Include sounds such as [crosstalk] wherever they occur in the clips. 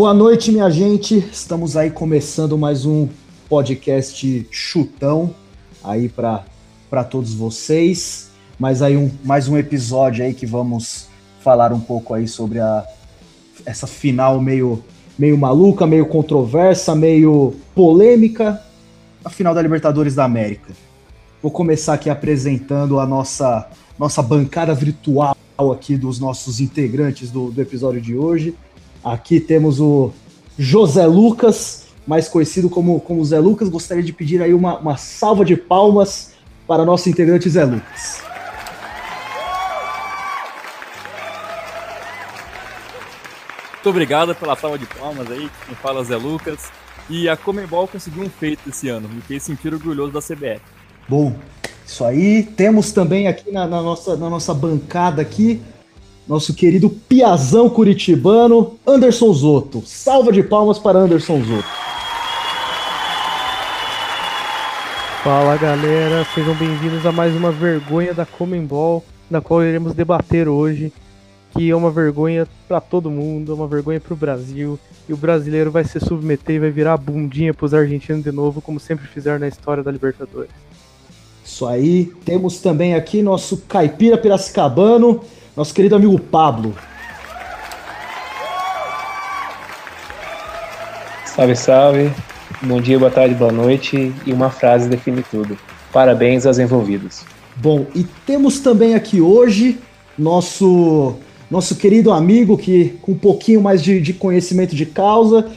Boa noite, minha gente. Estamos aí começando mais um podcast chutão aí para todos vocês. Mais aí um mais um episódio aí que vamos falar um pouco aí sobre a essa final meio meio maluca, meio controversa, meio polêmica, a final da Libertadores da América. Vou começar aqui apresentando a nossa nossa bancada virtual aqui dos nossos integrantes do, do episódio de hoje. Aqui temos o José Lucas, mais conhecido como, como Zé Lucas. Gostaria de pedir aí uma, uma salva de palmas para nosso integrante Zé Lucas. Muito obrigado pela salva de palmas aí, quem fala Zé Lucas. E a Comembol conseguiu um feito esse ano, me fez sentir orgulhoso da CBF. Bom, isso aí. Temos também aqui na, na nossa, na nossa bancada aqui nosso querido Piazão Curitibano, Anderson Zoto. Salva de palmas para Anderson Zoto. Fala galera, sejam bem-vindos a mais uma vergonha da Comembol, na qual iremos debater hoje, que é uma vergonha para todo mundo, é uma vergonha para o Brasil, e o brasileiro vai se submeter e vai virar a bundinha para os argentinos de novo, como sempre fizeram na história da Libertadores. Isso aí, temos também aqui nosso caipira piracicabano, nosso querido amigo Pablo. Salve, salve. Bom dia, boa tarde, boa noite. E uma frase define tudo. Parabéns aos envolvidos. Bom, e temos também aqui hoje nosso nosso querido amigo que com um pouquinho mais de, de conhecimento de causa,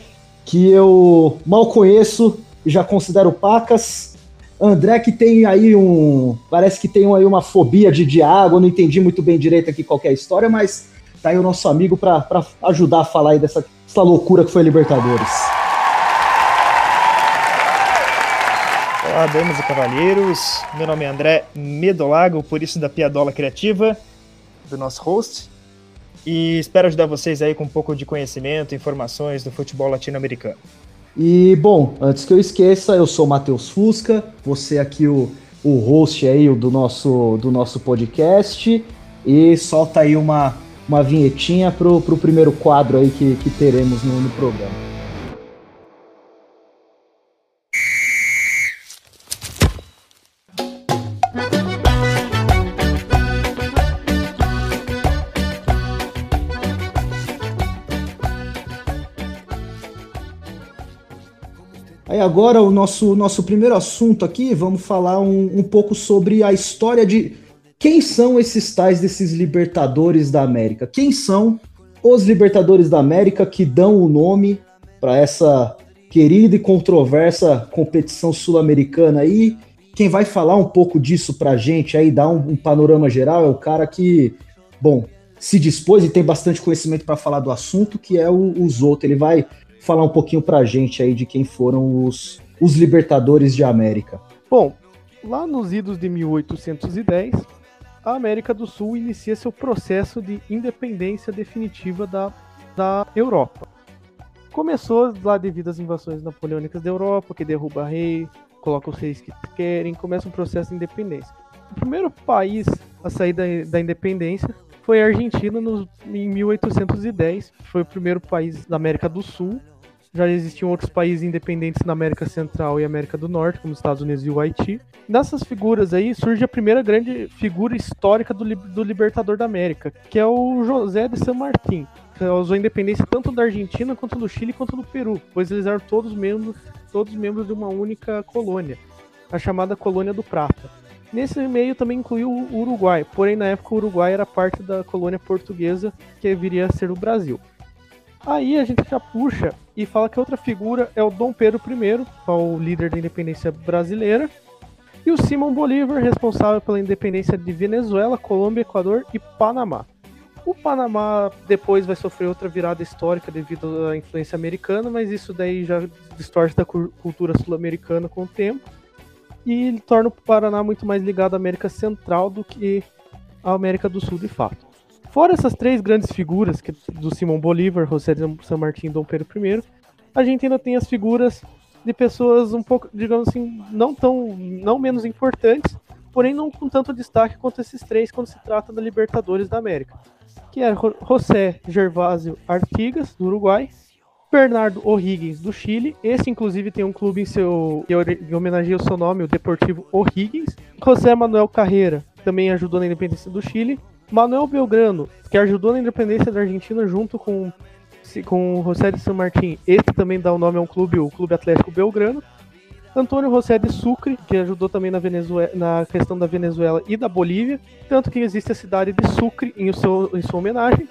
que eu mal conheço e já considero pacas, André que tem aí um. Parece que tem aí uma fobia de, de água, não entendi muito bem direito aqui qual é a história, mas tá aí o nosso amigo para ajudar a falar aí dessa, dessa loucura que foi a Libertadores. Olá, damas e cavalheiros. Meu nome é André Medolago, por isso da Piadola Criativa, do nosso host. E espero ajudar vocês aí com um pouco de conhecimento, informações do futebol latino-americano. E, bom, antes que eu esqueça, eu sou o Matheus Fusca, você aqui o, o host aí do nosso, do nosso podcast, e solta aí uma, uma vinhetinha pro, pro primeiro quadro aí que, que teremos no, no programa. Agora o nosso, nosso primeiro assunto aqui, vamos falar um, um pouco sobre a história de quem são esses tais desses Libertadores da América. Quem são os Libertadores da América que dão o nome para essa querida e controversa competição sul-americana aí. Quem vai falar um pouco disso para a gente aí, dar um, um, panorama geral, é o cara que, bom, se dispôs e tem bastante conhecimento para falar do assunto, que é o, o Zoto. Ele vai falar um pouquinho pra gente aí de quem foram os, os libertadores de América. Bom, lá nos idos de 1810, a América do Sul inicia seu processo de independência definitiva da, da Europa. Começou lá devido às invasões napoleônicas da Europa, que derruba rei, coloca os reis que querem, começa um processo de independência. O primeiro país a sair da, da independência foi a Argentina no, em 1810, foi o primeiro país da América do Sul já existiam outros países independentes na América Central e América do Norte, como os Estados Unidos e o Haiti. Nessas figuras aí surge a primeira grande figura histórica do, do libertador da América, que é o José de San Martín, causou independência tanto da Argentina quanto do Chile quanto do Peru, pois eles eram todos membros, todos membros de uma única colônia, a chamada Colônia do Prata. Nesse meio também incluiu o Uruguai, porém na época o Uruguai era parte da colônia portuguesa que viria a ser o Brasil. Aí a gente já puxa e fala que outra figura é o Dom Pedro I, é o líder da independência brasileira, e o Simão Bolívar, responsável pela independência de Venezuela, Colômbia, Equador e Panamá. O Panamá depois vai sofrer outra virada histórica devido à influência americana, mas isso daí já distorce da cultura sul-americana com o tempo e torna o Paraná muito mais ligado à América Central do que à América do Sul de fato. Fora essas três grandes figuras, que, do Simão Bolívar, José de San Martín e Dom Pedro I, a gente ainda tem as figuras de pessoas um pouco, digamos assim, não tão, não menos importantes, porém não com tanto destaque quanto esses três quando se trata da Libertadores da América, que é José Gervásio Artigas, do Uruguai, Bernardo O'Higgins, do Chile. Esse, inclusive, tem um clube em seu que homenageia o seu nome, o Deportivo O'Higgins. José Manuel Carreira, também ajudou na independência do Chile. Manuel Belgrano, que ajudou na independência da Argentina junto com, com José de San Martín. Esse também dá o nome a um clube, o Clube Atlético Belgrano. Antônio José de Sucre, que ajudou também na, Venezuela, na questão da Venezuela e da Bolívia, tanto que existe a cidade de Sucre em, seu, em sua homenagem.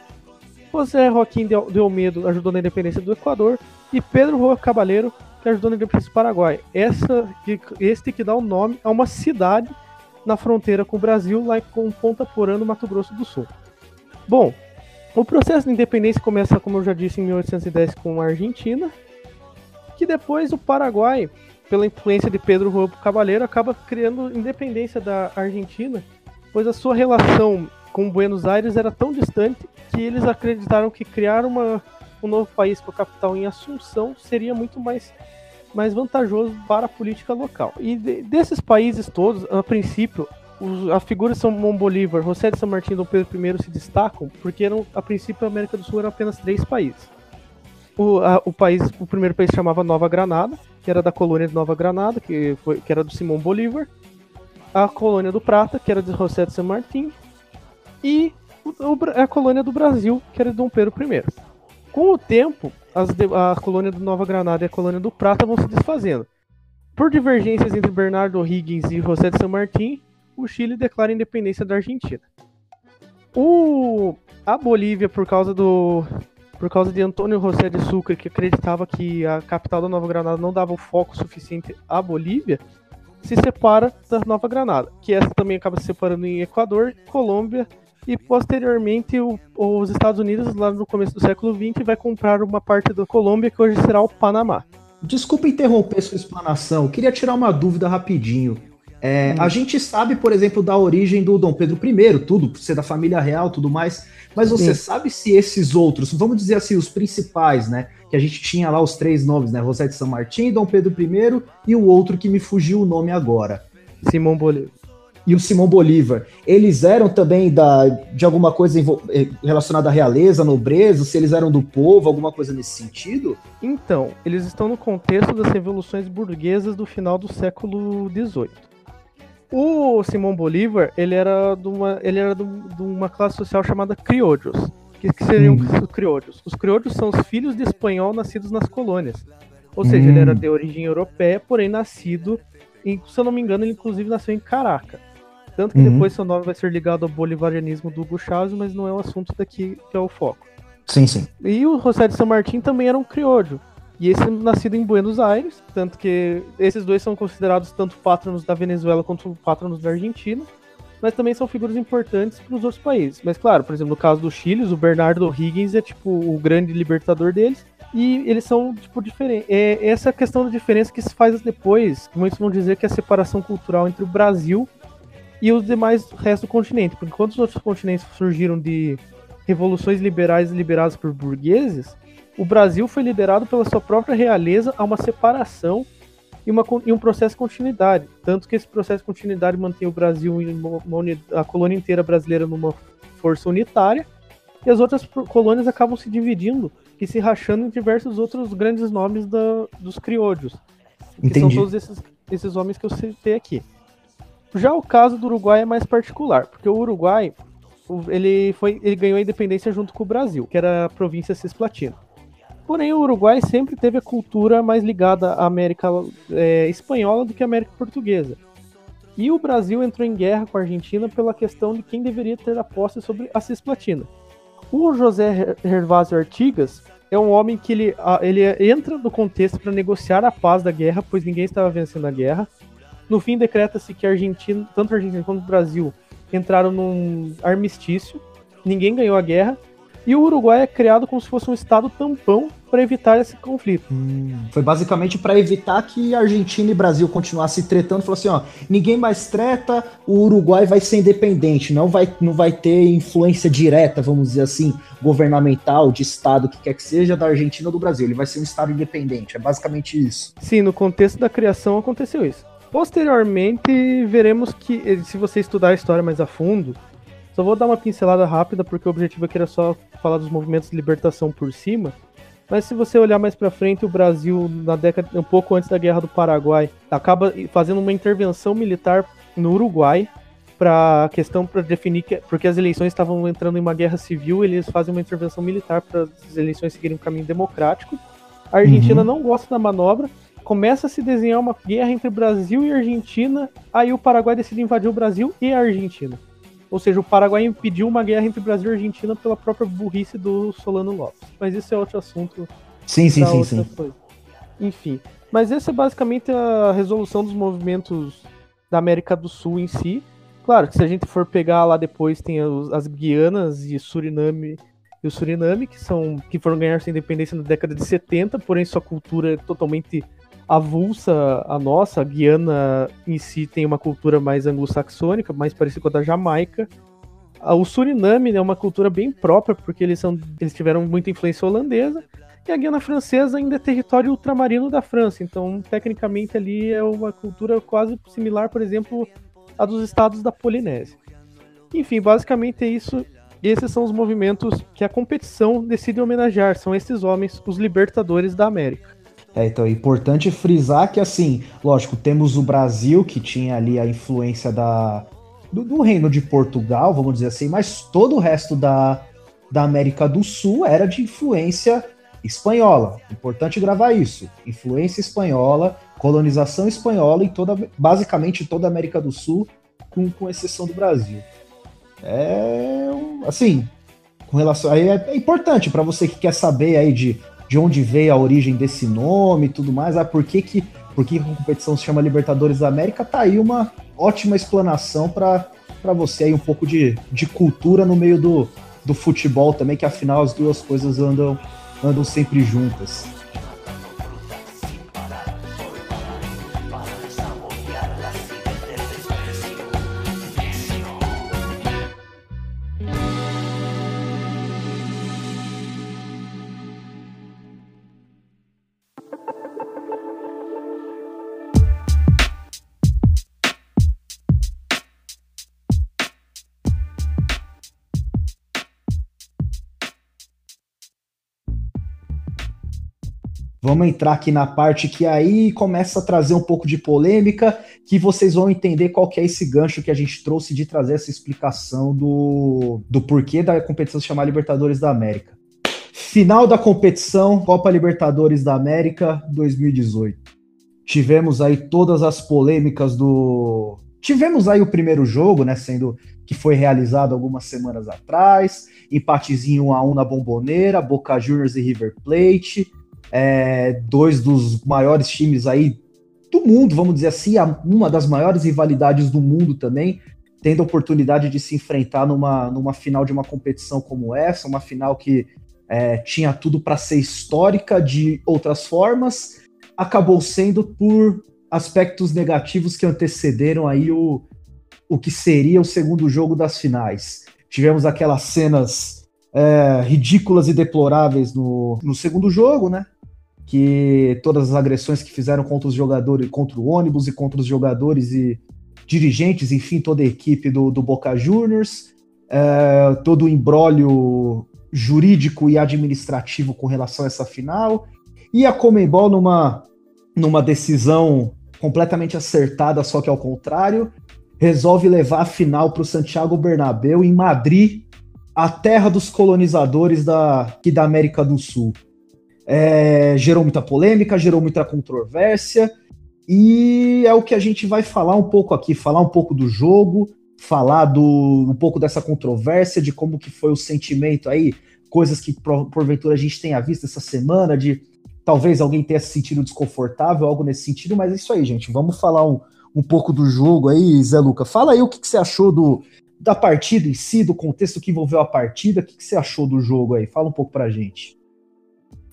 José Joaquim de, Olmedo ajudou na independência do Equador e Pedro Rua Cabaleiro, que ajudou na independência do Paraguai. Essa, este que dá o nome a uma cidade na fronteira com o Brasil, lá com Ponta Porã, no Mato Grosso do Sul. Bom, o processo de independência começa, como eu já disse, em 1810 com a Argentina, que depois o Paraguai, pela influência de Pedro Roubo Cabaleiro, acaba criando independência da Argentina, pois a sua relação com Buenos Aires era tão distante que eles acreditaram que criar uma, um novo país com a capital em Assunção seria muito mais mais vantajoso para a política local. E de, desses países todos, a princípio, os, a figura de São Bolívar, José de São Martin e Dom Pedro I se destacam porque eram, a princípio a América do Sul eram apenas três países. O, a, o, país, o primeiro país chamava Nova Granada, que era da colônia de Nova Granada, que, foi, que era do Simão Bolívar. A colônia do Prata, que era de José de São Martin. E o, a colônia do Brasil, que era de Dom Pedro I. Com o tempo, as, a colônia do Nova Granada e a colônia do Prata vão se desfazendo. Por divergências entre Bernardo O'Higgins e José de San Martín, o Chile declara a independência da Argentina. O, a Bolívia, por causa do por causa de Antônio José de Sucre, que acreditava que a capital da Nova Granada não dava o foco suficiente à Bolívia, se separa da Nova Granada, que essa também acaba se separando em Equador, Colômbia e posteriormente o, os Estados Unidos, lá no começo do século XX, vai comprar uma parte da Colômbia que hoje será o Panamá. Desculpa interromper sua explanação, queria tirar uma dúvida rapidinho. É, hum. A gente sabe, por exemplo, da origem do Dom Pedro I, tudo, por ser da família real tudo mais, mas você Sim. sabe se esses outros, vamos dizer assim, os principais, né? Que a gente tinha lá os três nomes, né? José de São Martim, Dom Pedro I e o outro que me fugiu o nome agora. Simão Bolívar e o Simão Bolívar, eles eram também da, de alguma coisa eh, relacionada à realeza, nobreza, se eles eram do povo, alguma coisa nesse sentido? Então, eles estão no contexto das revoluções burguesas do final do século XVIII. O Simão Bolívar, ele era de uma, ele era de uma classe social chamada criollos. que, que seriam hum. os criollos? Os criollos são os filhos de espanhol nascidos nas colônias. Ou seja, hum. ele era de origem europeia, porém nascido, em, se eu não me engano, ele inclusive nasceu em Caracas. Tanto que uhum. depois seu nome vai ser ligado ao bolivarianismo do Hugo Chávez, mas não é o assunto daqui que é o foco. Sim, sim. E o José de São Martin também era um criollo. E esse nascido em Buenos Aires, tanto que esses dois são considerados tanto patronos da Venezuela quanto patronos da Argentina, mas também são figuras importantes para os outros países. Mas claro, por exemplo, no caso do Chile, o Bernardo Higgins é tipo o grande libertador deles, e eles são tipo diferentes. É essa questão da diferença que se faz depois, muitos vão dizer que é a separação cultural entre o Brasil e os demais resto do continente. Porque enquanto os outros continentes surgiram de revoluções liberais lideradas por burgueses, o Brasil foi liderado pela sua própria realeza a uma separação e, uma, e um processo de continuidade. Tanto que esse processo de continuidade mantém o Brasil, uma, uma, a colônia inteira brasileira, numa força unitária, e as outras colônias acabam se dividindo e se rachando em diversos outros grandes nomes da, dos criollos. Que Entendi. são todos esses, esses homens que eu citei aqui. Já o caso do Uruguai é mais particular, porque o Uruguai ele, foi, ele ganhou a independência junto com o Brasil, que era a província cisplatina. Porém, o Uruguai sempre teve a cultura mais ligada à América é, espanhola do que à América portuguesa. E o Brasil entrou em guerra com a Argentina pela questão de quem deveria ter a posse sobre a cisplatina. O José Gervásio Artigas é um homem que ele, ele entra no contexto para negociar a paz da guerra, pois ninguém estava vencendo a guerra. No fim, decreta-se que a Argentina, tanto a Argentina quanto o Brasil entraram num armistício, ninguém ganhou a guerra, e o Uruguai é criado como se fosse um estado tampão para evitar esse conflito. Hum, foi basicamente para evitar que Argentina e Brasil continuassem tretando. Falou assim, ó, ninguém mais treta, o Uruguai vai ser independente, não vai, não vai ter influência direta, vamos dizer assim, governamental, de estado, que quer que seja, da Argentina ou do Brasil. Ele vai ser um estado independente. É basicamente isso. Sim, no contexto da criação aconteceu isso. Posteriormente, veremos que, eh, se você estudar a história mais a fundo, só vou dar uma pincelada rápida, porque o objetivo aqui era só falar dos movimentos de libertação por cima. Mas se você olhar mais para frente, o Brasil, na década, um pouco antes da Guerra do Paraguai, acaba fazendo uma intervenção militar no Uruguai para a questão para definir que, porque as eleições estavam entrando em uma guerra civil, eles fazem uma intervenção militar para as eleições seguirem um caminho democrático. A Argentina uhum. não gosta da manobra, começa a se desenhar uma guerra entre Brasil e Argentina, aí o Paraguai decide invadir o Brasil e a Argentina. Ou seja, o Paraguai impediu uma guerra entre Brasil e Argentina pela própria burrice do Solano Lopes. Mas isso é outro assunto. Sim, sim, sim, sim. Coisa. Enfim. Mas essa é basicamente a resolução dos movimentos da América do Sul em si. Claro que se a gente for pegar lá depois, tem as Guianas e Suriname e o Suriname, que são que foram ganhar sua independência na década de 70, porém sua cultura é totalmente avulsa a nossa. A Guiana em si tem uma cultura mais anglo-saxônica, mais parecida com a da Jamaica. O Suriname é uma cultura bem própria, porque eles, são, eles tiveram muita influência holandesa. E a Guiana Francesa ainda é território ultramarino da França, então tecnicamente ali é uma cultura quase similar, por exemplo, à dos estados da Polinésia. Enfim, basicamente é isso. Esses são os movimentos que a competição decide homenagear, são esses homens, os libertadores da América. É, então é importante frisar que, assim, lógico, temos o Brasil, que tinha ali a influência da, do, do, reino de Portugal, vamos dizer assim, mas todo o resto da, da América do Sul era de influência espanhola. Importante gravar isso. Influência espanhola, colonização espanhola em toda, basicamente toda a América do Sul, com, com exceção do Brasil. É, assim, com relação aí é, é importante para você que quer saber aí de de onde veio a origem desse nome e tudo mais. Ah, por que, que, por que a competição se chama Libertadores da América? Tá aí uma ótima explanação para você aí, um pouco de, de cultura no meio do, do futebol também, que afinal as duas coisas andam, andam sempre juntas. Vamos entrar aqui na parte que aí começa a trazer um pouco de polêmica, que vocês vão entender qual que é esse gancho que a gente trouxe de trazer essa explicação do, do porquê da competição se chamar Libertadores da América. Final da competição, Copa Libertadores da América 2018. Tivemos aí todas as polêmicas do. Tivemos aí o primeiro jogo, né? Sendo que foi realizado algumas semanas atrás. Empatezinho 1 a 1 na Bomboneira, Boca Juniors e River Plate é, dois dos maiores times aí do mundo, vamos dizer assim, uma das maiores rivalidades do mundo também, tendo a oportunidade de se enfrentar numa, numa final de uma competição como essa, uma final que é, tinha tudo para ser histórica de outras formas, acabou sendo por aspectos negativos que antecederam aí o, o que seria o segundo jogo das finais. Tivemos aquelas cenas é, ridículas e deploráveis no, no segundo jogo, né? Que todas as agressões que fizeram contra os jogadores, contra o ônibus e contra os jogadores e dirigentes, enfim, toda a equipe do, do Boca Juniors, é, todo o embrólio jurídico e administrativo com relação a essa final, e a Comembol numa, numa decisão completamente acertada, só que ao contrário, resolve levar a final para o Santiago Bernabéu em Madrid, a terra dos colonizadores da, da América do Sul é, gerou muita polêmica, gerou muita controvérsia, e é o que a gente vai falar um pouco aqui, falar um pouco do jogo, falar do, um pouco dessa controvérsia, de como que foi o sentimento aí, coisas que porventura a gente tenha visto essa semana, de talvez alguém tenha se sentido desconfortável, algo nesse sentido, mas é isso aí, gente. Vamos falar um, um pouco do jogo aí, Zé Luca. Fala aí o que, que você achou do, da partida em si, do contexto que envolveu a partida, o que, que você achou do jogo aí? Fala um pouco pra gente.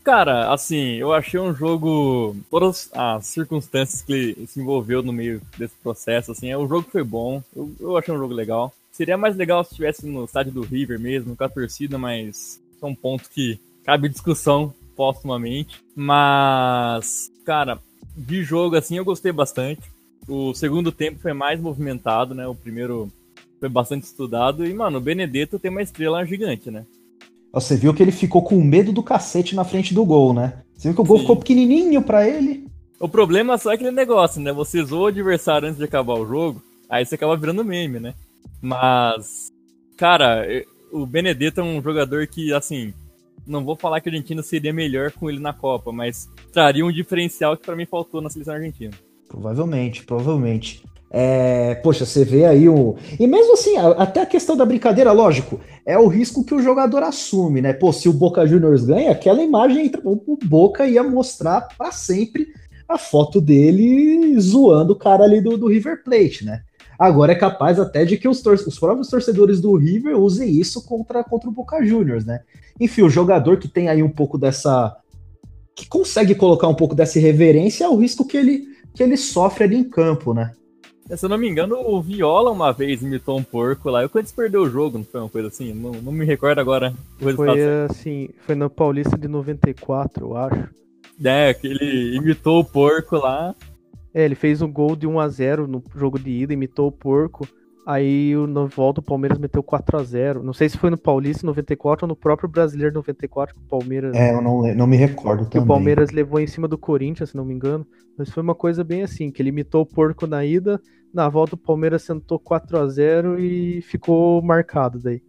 Cara, assim, eu achei um jogo. Todas as circunstâncias que se envolveu no meio desse processo, assim, o jogo foi bom. Eu, eu achei um jogo legal. Seria mais legal se estivesse no estádio do River mesmo, com a torcida, mas é um ponto que cabe discussão postumamente. Mas, cara, de jogo, assim, eu gostei bastante. O segundo tempo foi mais movimentado, né? O primeiro foi bastante estudado. E, mano, o Benedetto tem uma estrela gigante, né? Você viu que ele ficou com medo do cacete na frente do gol, né? Você viu que o gol Sim. ficou pequenininho para ele. O problema é só aquele negócio, né? Você zoou o adversário antes de acabar o jogo, aí você acaba virando meme, né? Mas, cara, o Benedetto é um jogador que, assim, não vou falar que a Argentina seria melhor com ele na Copa, mas traria um diferencial que para mim faltou na seleção argentina. Provavelmente, provavelmente. É, poxa, você vê aí o. E mesmo assim, até a questão da brincadeira, lógico, é o risco que o jogador assume, né? Pô, se o Boca Juniors ganha, aquela imagem, o Boca ia mostrar para sempre a foto dele zoando o cara ali do, do River Plate, né? Agora é capaz até de que os, os próprios torcedores do River usem isso contra, contra o Boca Juniors, né? Enfim, o jogador que tem aí um pouco dessa. que consegue colocar um pouco dessa irreverência é o risco que ele, que ele sofre ali em campo, né? É, se eu não me engano, o Viola uma vez imitou um porco lá. Eu quando perdeu o jogo, não foi uma coisa assim? Não, não me recordo agora o resultado. Foi assim, foi na Paulista de 94, eu acho. É, que ele imitou o porco lá. É, ele fez um gol de 1 a 0 no jogo de ida, imitou o porco. Aí no volta o Palmeiras meteu 4 a 0 Não sei se foi no Paulista 94 ou no próprio Brasileiro 94 que o Palmeiras. É, eu não, não me recordo que também. o Palmeiras levou em cima do Corinthians, se não me engano. Mas foi uma coisa bem assim, que ele imitou o porco na ida, na volta o Palmeiras sentou 4 a 0 e ficou marcado daí.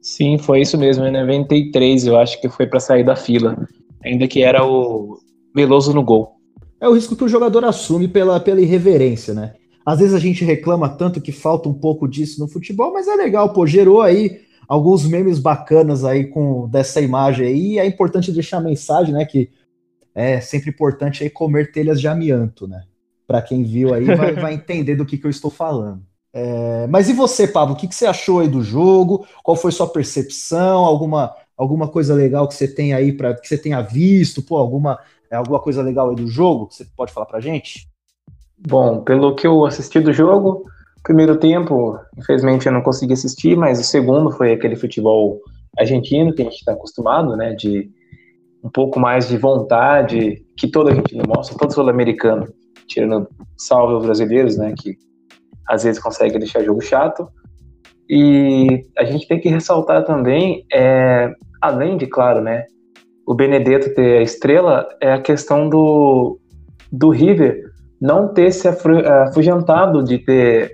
Sim, foi isso mesmo, em 93 eu acho que foi para sair da fila. Ainda que era o Veloso no gol. É o risco que o jogador assume pela, pela irreverência, né? Às vezes a gente reclama tanto que falta um pouco disso no futebol, mas é legal, pô, gerou aí alguns memes bacanas aí com dessa imagem aí, e é importante deixar a mensagem, né, que é sempre importante aí comer telhas de amianto, né? Para quem viu aí vai, vai, entender do que, que eu estou falando. É, mas e você, Pablo? O que, que você achou aí do jogo? Qual foi sua percepção? Alguma, alguma coisa legal que você tem aí para que você tenha visto? Pô, alguma, é, alguma coisa legal aí do jogo que você pode falar pra gente? Bom, pelo que eu assisti do jogo, primeiro tempo, infelizmente eu não consegui assistir, mas o segundo foi aquele futebol argentino que a gente está acostumado, né? De um pouco mais de vontade que todo argentino mostra, todo sul-americano tirando salve os brasileiros, né, que às vezes consegue deixar jogo chato. E a gente tem que ressaltar também, é, além de, claro, né, o Benedetto ter a estrela, é a questão do, do River não ter se afugentado de ter.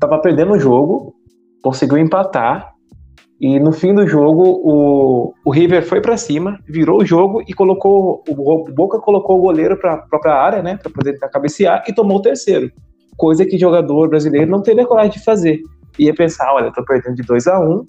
Tava perdendo o jogo, conseguiu empatar, e no fim do jogo, o, o River foi para cima, virou o jogo e colocou. O Boca colocou o goleiro para a própria área, né? Para poder cabecear e tomou o terceiro. Coisa que jogador brasileiro não teve a coragem de fazer. Ia pensar: olha, eu tô perdendo de 2 a 1 um,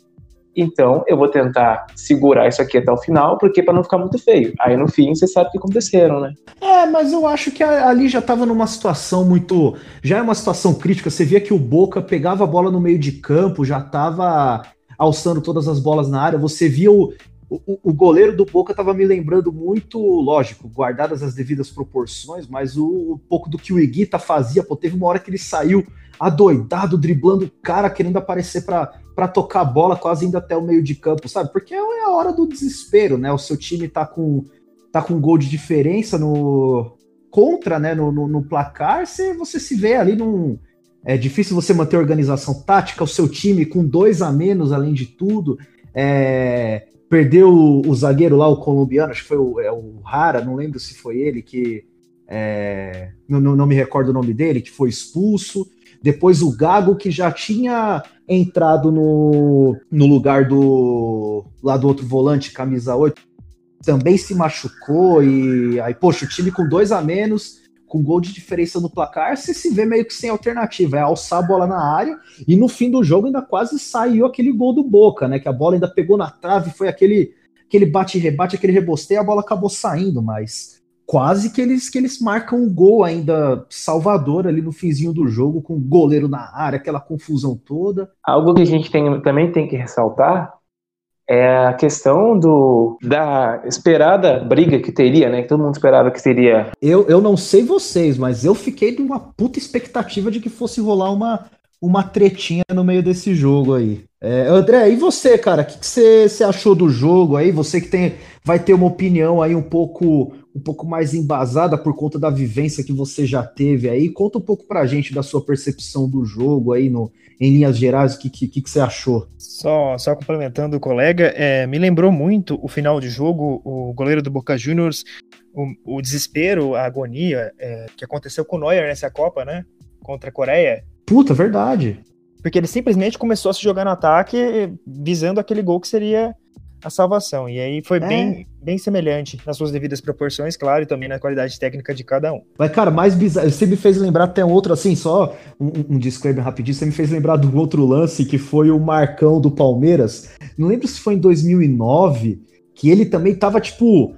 então eu vou tentar segurar isso aqui até o final, porque para não ficar muito feio. Aí no fim você sabe o que aconteceram, né? É, mas eu acho que ali já tava numa situação muito. Já é uma situação crítica. Você via que o Boca pegava a bola no meio de campo, já tava alçando todas as bolas na área. Você via o, o, o goleiro do Boca estava me lembrando muito, lógico, guardadas as devidas proporções, mas o, o pouco do que o Iguita fazia, pô, teve uma hora que ele saiu adoidado, driblando o cara, querendo aparecer para tocar a bola, quase indo até o meio de campo, sabe? Porque é a hora do desespero, né? O seu time tá com tá com gol de diferença no contra, né, no, no, no placar, você, você se vê ali num é difícil você manter organização tática, o seu time com dois a menos, além de tudo. É, perdeu o, o, zagueiro lá, o colombiano, acho que foi o, é, o Rara, não lembro se foi ele que. É, não, não, me recordo o nome dele, que foi expulso. Depois o Gago, que já tinha entrado no, no lugar do. lá do outro volante, camisa 8, também se machucou. E aí, poxa, o time com dois a menos com gol de diferença no placar, você se vê meio que sem alternativa. É alçar a bola na área e no fim do jogo ainda quase saiu aquele gol do Boca, né? Que a bola ainda pegou na trave, foi aquele, aquele bate-rebate, aquele rebosteio, a bola acabou saindo, mas quase que eles que eles marcam um gol ainda salvador ali no finzinho do jogo, com o goleiro na área, aquela confusão toda. Algo que a gente tem, também tem que ressaltar é a questão do da esperada briga que teria, né? Que todo mundo esperava que seria. Eu, eu não sei vocês, mas eu fiquei numa puta expectativa de que fosse rolar uma, uma tretinha no meio desse jogo aí. É, André, e você, cara? O que, você achou do jogo aí? Você que tem, vai ter uma opinião aí um pouco um pouco mais embasada por conta da vivência que você já teve aí. Conta um pouco pra gente da sua percepção do jogo aí, no, em linhas gerais, o que, que, que você achou? Só, só complementando o colega, é, me lembrou muito o final de jogo, o goleiro do Boca Juniors, o, o desespero, a agonia é, que aconteceu com o Neuer nessa Copa, né? Contra a Coreia. Puta, verdade. Porque ele simplesmente começou a se jogar no ataque visando aquele gol que seria a salvação. E aí foi é. bem, bem semelhante nas suas devidas proporções, claro, e também na qualidade técnica de cada um. Mas, cara, mais bizarro. Você me fez lembrar até outro, assim, só um, um disclaimer rapidinho. Você me fez lembrar do outro lance que foi o Marcão do Palmeiras. Não lembro se foi em 2009, que ele também tava, tipo.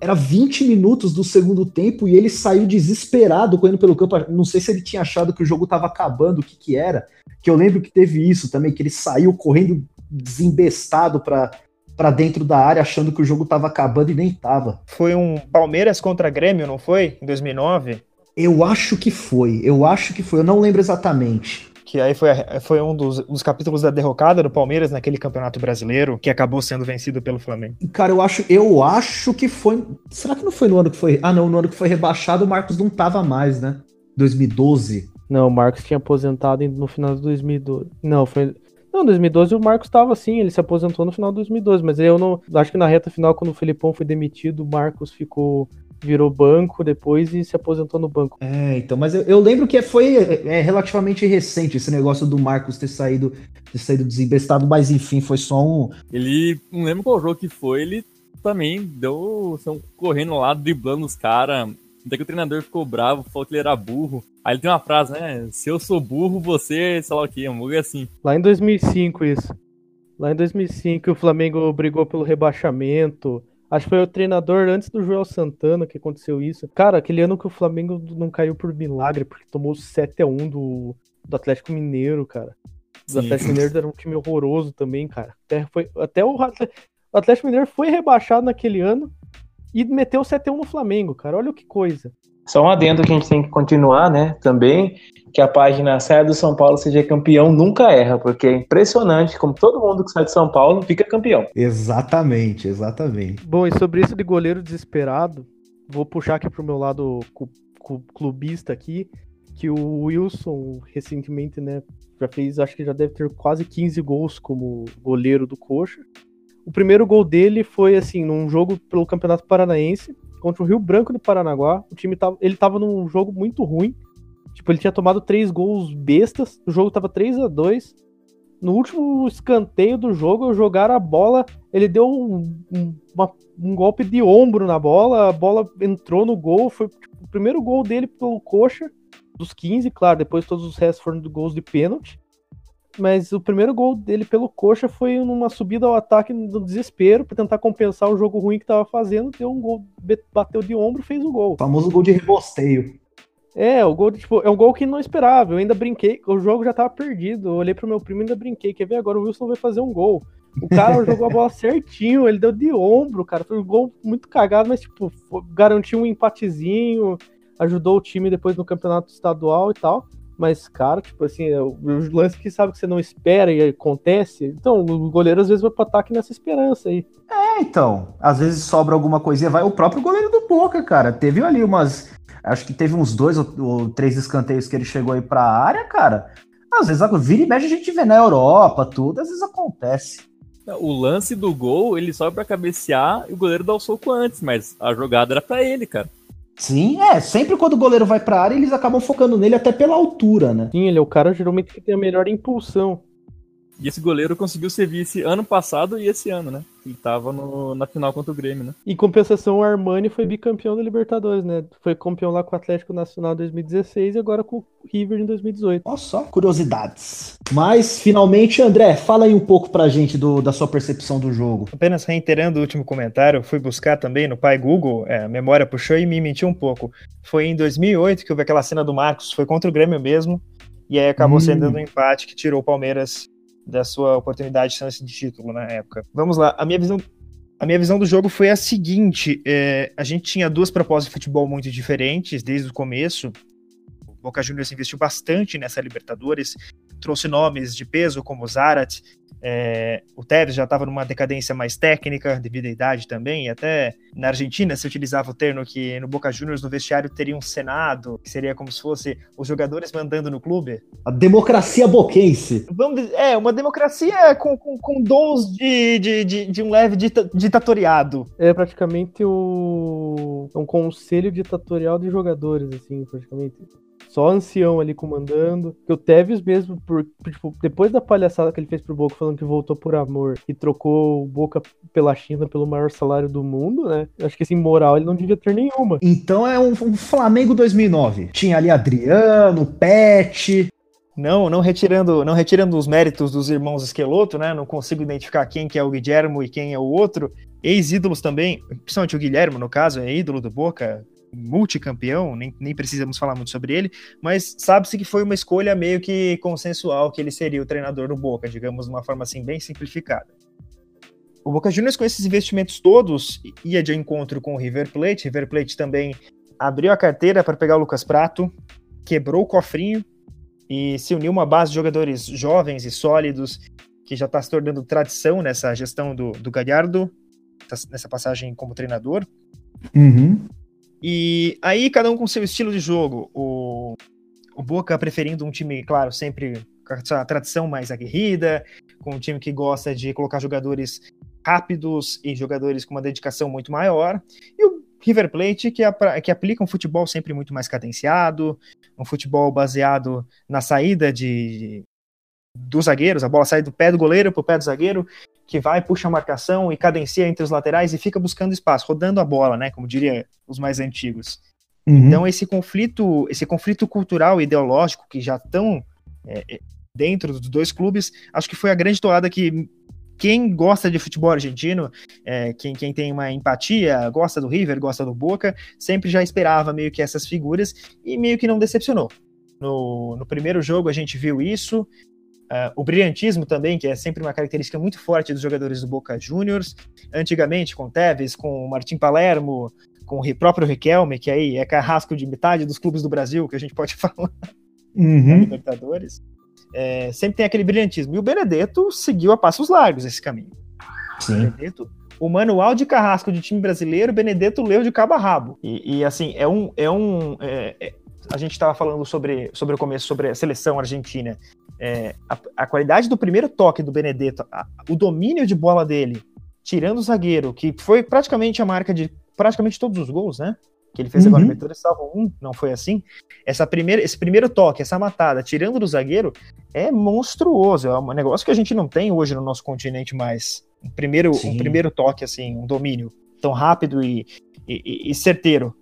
Era 20 minutos do segundo tempo e ele saiu desesperado correndo pelo campo. Não sei se ele tinha achado que o jogo tava acabando, o que que era. Que eu lembro que teve isso também, que ele saiu correndo desembestado para para dentro da área achando que o jogo tava acabando e nem tava. Foi um Palmeiras contra Grêmio, não foi? Em 2009? Eu acho que foi, eu acho que foi, eu não lembro exatamente. Que aí foi, foi um dos, dos capítulos da derrocada do Palmeiras naquele campeonato brasileiro, que acabou sendo vencido pelo Flamengo. Cara, eu acho, eu acho que foi. Será que não foi no ano que foi. Ah, não, no ano que foi rebaixado, o Marcos não tava mais, né? 2012. Não, o Marcos tinha aposentado no final de 2012. Não, foi. Não, 2012 o Marcos estava assim, ele se aposentou no final de 2012, mas eu não. Acho que na reta final, quando o Felipão foi demitido, o Marcos ficou. Virou banco depois e se aposentou no banco. É, então, mas eu, eu lembro que foi é, relativamente recente esse negócio do Marcos ter saído, ter saído desembestado, mas enfim, foi só um. Ele. Não lembro qual jogo que foi, ele também deu. Estão correndo lá, driblando os caras até que o treinador ficou bravo, falou que ele era burro. Aí ele tem uma frase, né? Se eu sou burro, você, sei lá o que, um bagulho assim. Lá em 2005 isso. Lá em 2005 o Flamengo brigou pelo rebaixamento. Acho que foi o treinador antes do Joel Santana que aconteceu isso. Cara, aquele ano que o Flamengo não caiu por milagre, porque tomou 7 a 1 do, do Atlético Mineiro, cara. O Atlético Mineiro era um time horroroso também, cara. Até, foi, até o, o Atlético Mineiro foi rebaixado naquele ano e meteu 7x1 no Flamengo, cara. Olha que coisa. Só um adendo que a gente tem que continuar, né? Também, que a página Saia do São Paulo seja campeão nunca erra, porque é impressionante como todo mundo que sai de São Paulo fica campeão. Exatamente, exatamente. Bom, e sobre isso de goleiro desesperado, vou puxar aqui pro meu lado clubista aqui, que o Wilson recentemente, né, já fez, acho que já deve ter quase 15 gols como goleiro do Coxa. O primeiro gol dele foi assim, num jogo pelo Campeonato Paranaense contra o Rio Branco de Paranaguá. O time tava, ele tava num jogo muito ruim. Tipo, ele tinha tomado três gols bestas. O jogo tava 3 a 2 No último escanteio do jogo, jogaram a bola. Ele deu um, um, uma, um golpe de ombro na bola. A bola entrou no gol. Foi tipo, o primeiro gol dele pelo Coxa, dos 15, claro. Depois todos os restos foram de gols de pênalti mas o primeiro gol dele pelo Coxa foi numa subida ao ataque no desespero para tentar compensar o jogo ruim que estava fazendo, deu um gol, bateu de ombro, fez o gol. O famoso gol de rebosteio. É, o gol, tipo, é um gol que não esperava. Eu ainda brinquei, o jogo já tava perdido. Eu olhei pro meu primo e ainda brinquei. Quer ver agora o Wilson vai fazer um gol. O cara [laughs] jogou a bola certinho, ele deu de ombro, cara. Foi um gol muito cagado, mas, tipo, garantiu um empatezinho, ajudou o time depois no campeonato estadual e tal. Mas, cara, tipo assim, é o lance que sabe que você não espera e acontece. Então, o goleiro às vezes vai pro ataque nessa esperança aí. É, então. Às vezes sobra alguma coisinha. Vai o próprio goleiro do Boca, cara. Teve ali umas. Acho que teve uns dois ou, ou três escanteios que ele chegou aí pra área, cara. Às vezes, vira e mexe a gente vê na Europa, tudo. Às vezes acontece. O lance do gol, ele sobe pra cabecear e o goleiro dá o soco antes, mas a jogada era pra ele, cara. Sim, é. Sempre quando o goleiro vai pra área, eles acabam focando nele até pela altura, né? Sim, ele é o cara geralmente que tem a melhor impulsão. E esse goleiro conseguiu ser vice ano passado e esse ano, né? Ele tava no, na final contra o Grêmio, né? Em compensação, o Armani foi bicampeão da Libertadores, né? Foi campeão lá com o Atlético Nacional em 2016 e agora com o River em 2018. Olha só, curiosidades. Mas, finalmente, André, fala aí um pouco pra gente do, da sua percepção do jogo. Apenas reiterando o último comentário, fui buscar também no pai Google, é, a memória puxou e me mentiu um pouco. Foi em 2008 que houve aquela cena do Marcos, foi contra o Grêmio mesmo, e aí acabou hum. sendo um empate que tirou o Palmeiras da sua oportunidade de chance de título na época. Vamos lá, a minha visão, a minha visão do jogo foi a seguinte: é, a gente tinha duas propostas de futebol muito diferentes desde o começo. O Boca Juniors investiu bastante nessa Libertadores, trouxe nomes de peso como Zarat, é, o Tevez já estava numa decadência mais técnica, devido à idade também, e até na Argentina se utilizava o termo que no Boca Juniors no vestiário teria um senado, que seria como se fosse os jogadores mandando no clube. A democracia boquense. Vamos dizer, é, uma democracia com, com, com dons de, de, de, de, um leve dita, ditatoriado. É praticamente o, um conselho ditatorial de jogadores, assim, praticamente só ancião ali comandando. Que o Tevez mesmo, por, tipo, depois da palhaçada que ele fez pro Boca, falando que voltou por amor e trocou o Boca pela China pelo maior salário do mundo, né? Acho que assim, moral ele não devia ter nenhuma. Então é um, um Flamengo 2009. Tinha ali Adriano, Pet, não, não retirando, não retirando os méritos dos irmãos Esqueloto, né? Não consigo identificar quem que é o Guilhermo e quem é o outro. Ex-ídolos também, principalmente o Guilhermo, no caso, é ídolo do Boca, multicampeão, nem, nem precisamos falar muito sobre ele, mas sabe-se que foi uma escolha meio que consensual que ele seria o treinador do Boca, digamos de uma forma assim bem simplificada. O Boca Juniors com esses investimentos todos ia de encontro com o River Plate, River Plate também abriu a carteira para pegar o Lucas Prato, quebrou o cofrinho e se uniu uma base de jogadores jovens e sólidos que já está se tornando tradição nessa gestão do, do Galhardo, nessa passagem como treinador. Uhum. E aí, cada um com seu estilo de jogo. O, o Boca preferindo um time, claro, sempre com a tradição mais aguerrida, com um time que gosta de colocar jogadores rápidos e jogadores com uma dedicação muito maior. E o River Plate, que, que aplica um futebol sempre muito mais cadenciado, um futebol baseado na saída de, dos zagueiros, a bola sai do pé do goleiro para o pé do zagueiro, que vai, puxa a marcação e cadencia entre os laterais e fica buscando espaço, rodando a bola, né? Como diria os mais antigos. Uhum. Então esse conflito, esse conflito cultural e ideológico que já estão é, é, dentro dos dois clubes, acho que foi a grande toada que quem gosta de futebol argentino, é, quem, quem tem uma empatia, gosta do River, gosta do Boca, sempre já esperava meio que essas figuras e meio que não decepcionou. No, no primeiro jogo a gente viu isso, Uh, o brilhantismo também, que é sempre uma característica muito forte dos jogadores do Boca Juniors. Antigamente, com o Tevez, com o Martim Palermo, com o próprio Riquelme, que aí é carrasco de metade dos clubes do Brasil, que a gente pode [laughs] falar uhum. Libertadores. É, sempre tem aquele brilhantismo. E o Benedetto seguiu a passos largos esse caminho. Sim. Benedetto, o manual de carrasco de time brasileiro, Benedetto leu de cabo a rabo. E, e assim, é um. É um é, é, a gente estava falando sobre, sobre o começo, sobre a seleção argentina é, a, a, qualidade do primeiro toque do Benedetto, a, o domínio de bola dele, tirando o zagueiro, que foi praticamente a marca de praticamente todos os gols, né? Que ele fez uhum. agora Libertadores, salvo um, não foi assim? Essa primeira, esse primeiro toque, essa matada, tirando do zagueiro, é monstruoso. É um negócio que a gente não tem hoje no nosso continente mais. Um primeiro, um primeiro toque, assim, um domínio tão rápido e, e, e certeiro.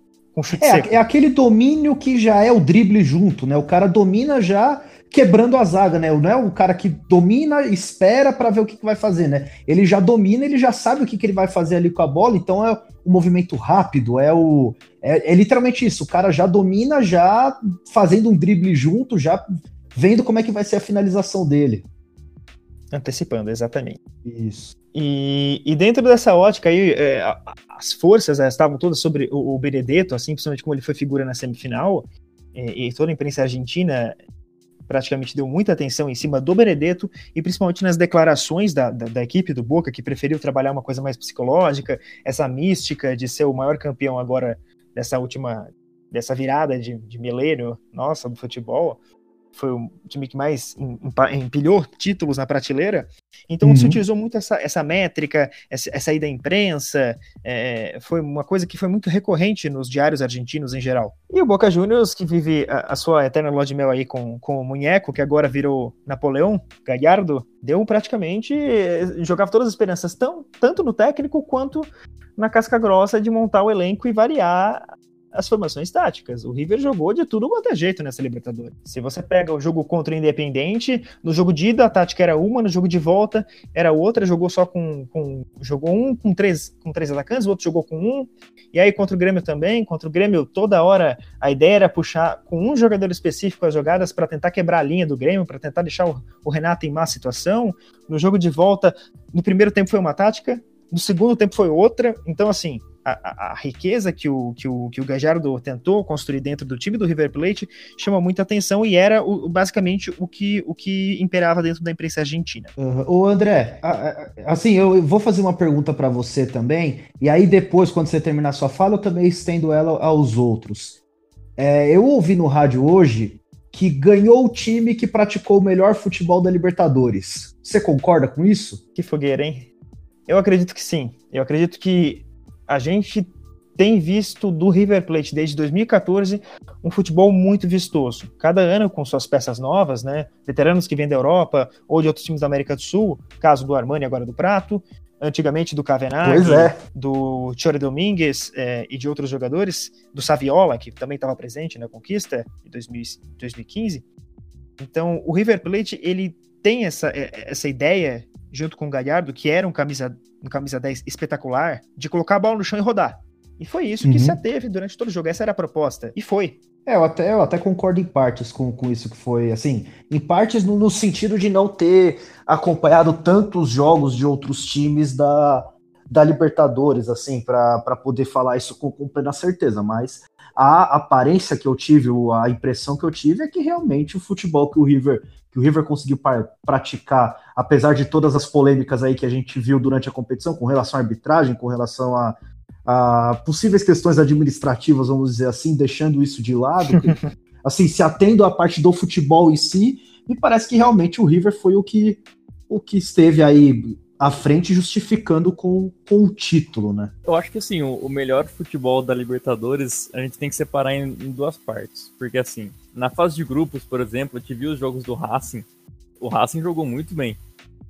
Chute é, é aquele domínio que já é o drible junto, né? O cara domina já quebrando a zaga, né? Não é o cara que domina, espera para ver o que, que, vai fazer, né? Ele já domina, ele já sabe o que, que ele vai fazer ali com a bola, então é o movimento rápido, é o. É, é literalmente isso, o cara já domina, já fazendo um drible junto, já vendo como é que vai ser a finalização dele. Antecipando, exatamente. Isso. E, e dentro dessa ótica aí, é, as forças né, estavam todas sobre o, o Benedetto, assim, principalmente como ele foi figura na semifinal, e, e toda a imprensa argentina praticamente deu muita atenção em cima do Benedetto e principalmente nas declarações da, da, da, equipe do Boca, que preferiu trabalhar uma coisa mais psicológica, essa mística de ser o maior campeão agora dessa última, dessa virada de, de milênio nossa do futebol foi o time que mais empilhou títulos na prateleira. Então uhum. se utilizou muito essa, essa métrica, essa, essa ida à imprensa, é, foi uma coisa que foi muito recorrente nos diários argentinos em geral. E o Boca Juniors, que vive a, a sua eterna lua de mel aí com, com o Munheco, que agora virou Napoleão, Gallardo, deu praticamente, jogava todas as esperanças, tão, tanto no técnico quanto na casca grossa de montar o elenco e variar as formações táticas. O River jogou de tudo quanto é jeito nessa Libertadores. Se você pega o jogo contra o Independente, no jogo de ida a tática era uma, no jogo de volta era outra, jogou só com. com jogou um com três, com três atacantes, o outro jogou com um. E aí contra o Grêmio também, contra o Grêmio toda hora a ideia era puxar com um jogador específico as jogadas para tentar quebrar a linha do Grêmio, para tentar deixar o, o Renato em má situação. No jogo de volta, no primeiro tempo foi uma tática, no segundo tempo foi outra. Então, assim, a, a, riqueza que o, que, o, que o Gajardo tentou construir dentro do time do River Plate chama muita atenção e era o, basicamente o que, o que imperava dentro da imprensa argentina. Uhum. Ô André, assim, eu vou fazer uma pergunta para você também, e aí depois, quando você terminar sua fala, eu também estendo ela aos outros. É, eu ouvi no rádio hoje que ganhou o time que praticou o melhor futebol da Libertadores. Você concorda com isso? Que fogueira, hein? Eu acredito que sim. Eu acredito que a gente tem visto do River Plate desde 2014 um futebol muito vistoso. Cada ano com suas peças novas, né? Veteranos que vêm da Europa ou de outros times da América do Sul, caso do Armani agora do Prato, antigamente do Cavenaghi, é. do Chore Domingues é, e de outros jogadores, do Saviola, que também estava presente na conquista de 2015. Então, o River Plate, ele tem essa, é, essa ideia, junto com o Galhardo, que era um camisa, um camisa 10 espetacular, de colocar a bola no chão e rodar. E foi isso uhum. que se ateve durante todo o jogo. Essa era a proposta. E foi. É, eu até, eu até concordo em partes com, com isso que foi, assim, em partes no, no sentido de não ter acompanhado tantos jogos de outros times da, da Libertadores, assim, para poder falar isso com, com plena certeza, mas a aparência que eu tive, a impressão que eu tive é que realmente o futebol que o River que o River conseguiu praticar, apesar de todas as polêmicas aí que a gente viu durante a competição, com relação à arbitragem, com relação a, a possíveis questões administrativas, vamos dizer assim, deixando isso de lado, [laughs] assim, se atendo à parte do futebol em si, me parece que realmente o River foi o que, o que esteve aí à frente justificando com, com o título, né? Eu acho que assim, o, o melhor futebol da Libertadores a gente tem que separar em, em, duas partes. Porque assim, na fase de grupos, por exemplo, eu tive os jogos do Racing. O Racing jogou muito bem.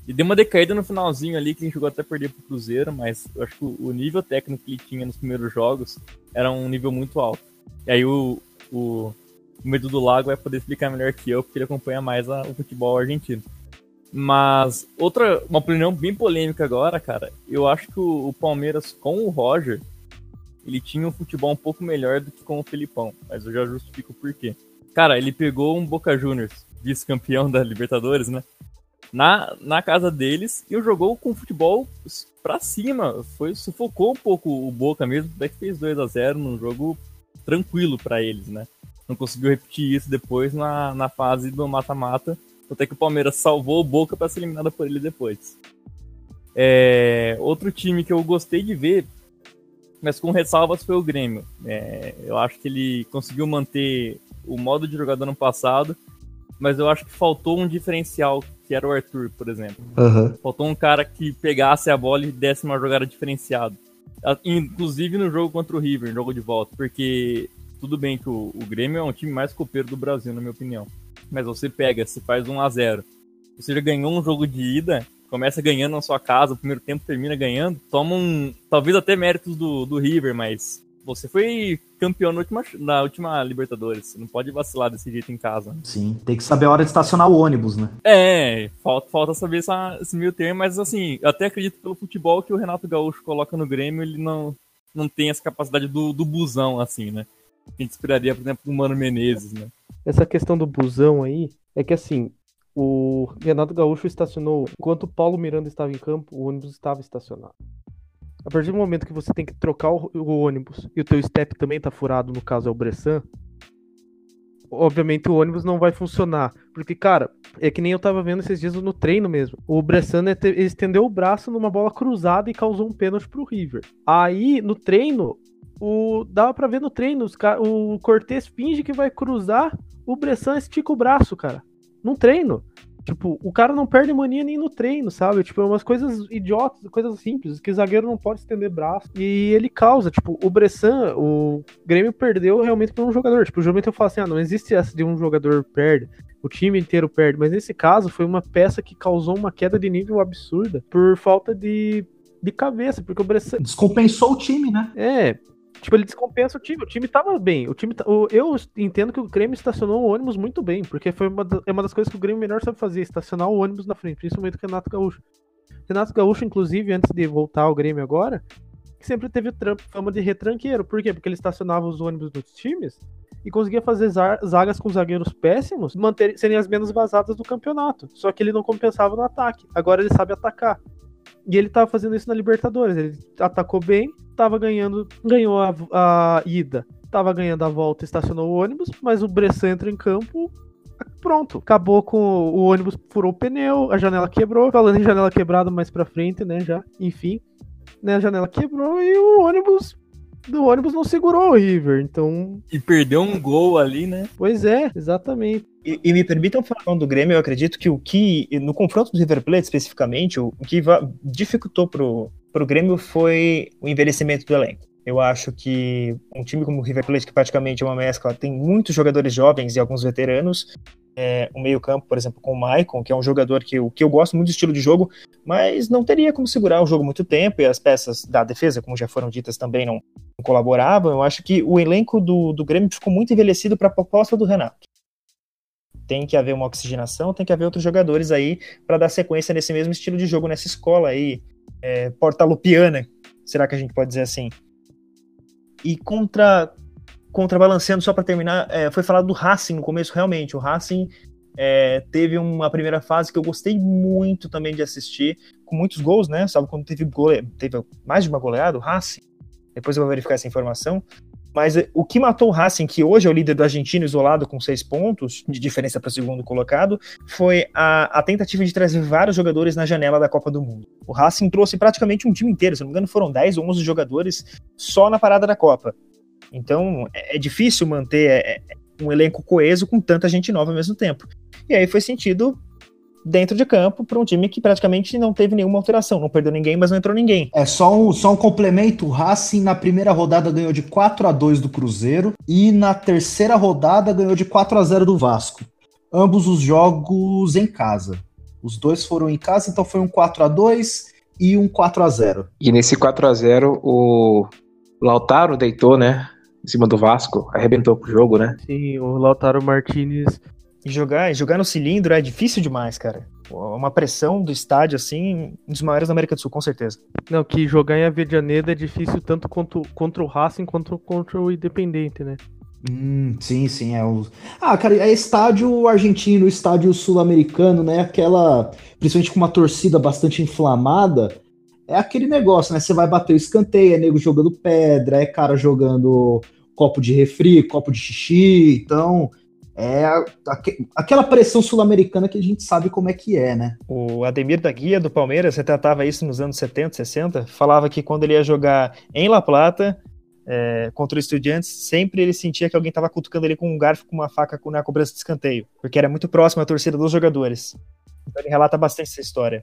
E deu uma decaída no finalzinho ali, que a gente chegou até perder pro Cruzeiro, mas eu acho que o nível técnico que ele tinha nos primeiros jogos era um nível muito alto. E aí o, o, o Medo do Lago vai poder explicar melhor que eu, porque ele acompanha mais a, o futebol argentino. Mas outra, uma opinião bem polêmica agora, cara, eu acho que o, o Palmeiras com o Roger, ele tinha um futebol um pouco melhor do que com o Felipão, mas eu já justifico por quê. Cara, ele pegou um Boca Juniors, vice-campeão da Libertadores, né? na, na casa deles e jogou com futebol pra cima. Foi, sufocou um pouco o Boca mesmo, até que fez 2 a 0 num jogo tranquilo para eles, né? Não conseguiu repetir isso depois na, na fase do mata-mata, até que o Palmeiras salvou o Boca para ser eliminado por ele depois. É, outro time que eu gostei de ver, mas com ressalvas, foi o Grêmio. É, eu acho que ele conseguiu manter o modo de jogar do ano passado, mas eu acho que faltou um diferencial que era o Arthur, por exemplo. Uhum. Faltou um cara que pegasse a bola e desse uma jogada diferenciada. Inclusive no jogo contra o River, no jogo de volta, porque tudo bem que o, o Grêmio é um time mais copeiro do Brasil, na minha opinião. Mas você pega, você faz 1 a 0 Você já ganhou um jogo de ida, começa ganhando na sua casa, o primeiro tempo termina ganhando, toma um. Talvez até méritos do, do River, mas você foi campeão na última, na última Libertadores. Você não pode vacilar desse jeito em casa. Sim, tem que saber a hora de estacionar o ônibus, né? É, falta, falta saber essa, esse meio termo, mas assim, eu até acredito pelo futebol que o Renato Gaúcho coloca no Grêmio, ele não, não tem essa capacidade do, do busão, assim, né? A gente esperaria, por exemplo, o Mano Menezes, né? Essa questão do busão aí, é que assim, o Renato Gaúcho estacionou, enquanto o Paulo Miranda estava em campo, o ônibus estava estacionado. A partir do momento que você tem que trocar o, ônibus e o teu step também tá furado, no caso é o Bressan, obviamente o ônibus não vai funcionar. Porque, cara, é que nem eu tava vendo esses dias no treino mesmo. O Bressan estendeu o braço numa bola cruzada e causou um pênalti pro River. Aí, no treino, o dava pra ver no treino, os, o Cortez finge que vai cruzar, o Bressan estica o braço, cara. Num treino. Tipo, o cara não perde mania nem no treino, sabe? Tipo, é umas coisas idiotas, coisas simples, que o zagueiro não pode estender braço. E ele causa, tipo, o Bressan, o Grêmio perdeu realmente por um jogador. Tipo, geralmente eu falo assim, ah, não existe essa de um jogador perde, o time inteiro perde. Mas nesse caso, foi uma peça que causou uma queda de nível absurda por falta de, de cabeça, porque o Bressan... Descompensou o time, né? É, Tipo, ele descompensa o time. O time tava bem. O time o, eu entendo que o Grêmio estacionou o ônibus muito bem, porque foi uma, é uma das coisas que o Grêmio melhor sabe fazer, estacionar o ônibus na frente, principalmente o Renato Gaúcho. Renato Gaúcho, inclusive, antes de voltar ao Grêmio agora, sempre teve fama de retranqueiro. Por quê? Porque ele estacionava os ônibus dos times e conseguia fazer zagas com zagueiros péssimos manter, serem as menos vazadas do campeonato. Só que ele não compensava no ataque. Agora ele sabe atacar. E ele tava fazendo isso na Libertadores. Ele atacou bem, tava ganhando, ganhou a, a ida, tava ganhando a volta, estacionou o ônibus, mas o Bressan entra em campo, pronto, acabou com o ônibus, furou o pneu, a janela quebrou, falando em janela quebrada mais pra frente, né, já, enfim, né, a janela quebrou e o ônibus do ônibus não segurou o River, então... E perdeu um gol ali, né? Pois é, exatamente. E, e me permitam falar do Grêmio, eu acredito que o que, no confronto do River Plate especificamente, o, o que dificultou pro, pro Grêmio foi o envelhecimento do elenco. Eu acho que um time como o River Plate, que praticamente é uma mescla, tem muitos jogadores jovens e alguns veteranos, é, o meio-campo, por exemplo, com o Maicon, que é um jogador que eu, que eu gosto muito do estilo de jogo, mas não teria como segurar o jogo muito tempo, e as peças da defesa, como já foram ditas, também não colaboravam. Eu acho que o elenco do, do Grêmio ficou muito envelhecido para a proposta do Renato. Tem que haver uma oxigenação, tem que haver outros jogadores aí para dar sequência nesse mesmo estilo de jogo, nessa escola aí, é, portalupiana, será que a gente pode dizer assim? E contra contrabalanceando, só para terminar, é, foi falado do Racing no começo, realmente. O Racing é, teve uma primeira fase que eu gostei muito também de assistir, com muitos gols, né? Sabe quando teve, gole... teve mais de uma goleada, o Racing? Depois eu vou verificar essa informação. Mas é, o que matou o Racing, que hoje é o líder do argentino isolado com seis pontos, de diferença para o segundo colocado, foi a, a, tentativa de trazer vários jogadores na janela da Copa do Mundo. O Racing trouxe praticamente um time inteiro, se não me engano foram 10 ou 11 jogadores só na parada da Copa. Então é, é difícil manter é, é, um elenco coeso com tanta gente nova ao mesmo tempo. E aí foi sentido dentro de campo para um time que praticamente não teve nenhuma alteração, não perdeu ninguém, mas não entrou ninguém. É só um, só um complemento, o Racing na primeira rodada ganhou de 4 a 2 do Cruzeiro e na terceira rodada ganhou de 4 a 0 do Vasco. Ambos os jogos em casa. Os dois foram em casa, então foi um 4 a 2 e um 4 a 0. E nesse 4 a 0 o Lautaro deitou, né? em cima do Vasco, arrebentou pro jogo, né? Sim, o Lautaro Martinez. E jogar, jogar no cilindro é difícil demais, cara. Uma pressão do estádio, assim, um dos maiores da América do Sul, com certeza. Não, que jogar em Avedianeda é difícil tanto contra, contra o Racing quanto contra o Independente, né? Hum, sim, sim, é o. Ah, cara, é estádio argentino, estádio sul-americano, né? Aquela. Principalmente com uma torcida bastante inflamada é aquele negócio, né? Você vai bater o escanteio, é nego jogando pedra, é cara jogando copo de refri, copo de xixi, então é aquela pressão sul-americana que a gente sabe como é que é, né? O Ademir da Guia do Palmeiras, você tratava isso nos anos 70, 60, falava que quando ele ia jogar em La Plata é, contra o Estudiantes, sempre ele sentia que alguém estava cutucando ele com um garfo, com uma faca na cobrança de escanteio, porque era muito próximo à torcida dos jogadores. Então ele relata bastante essa história.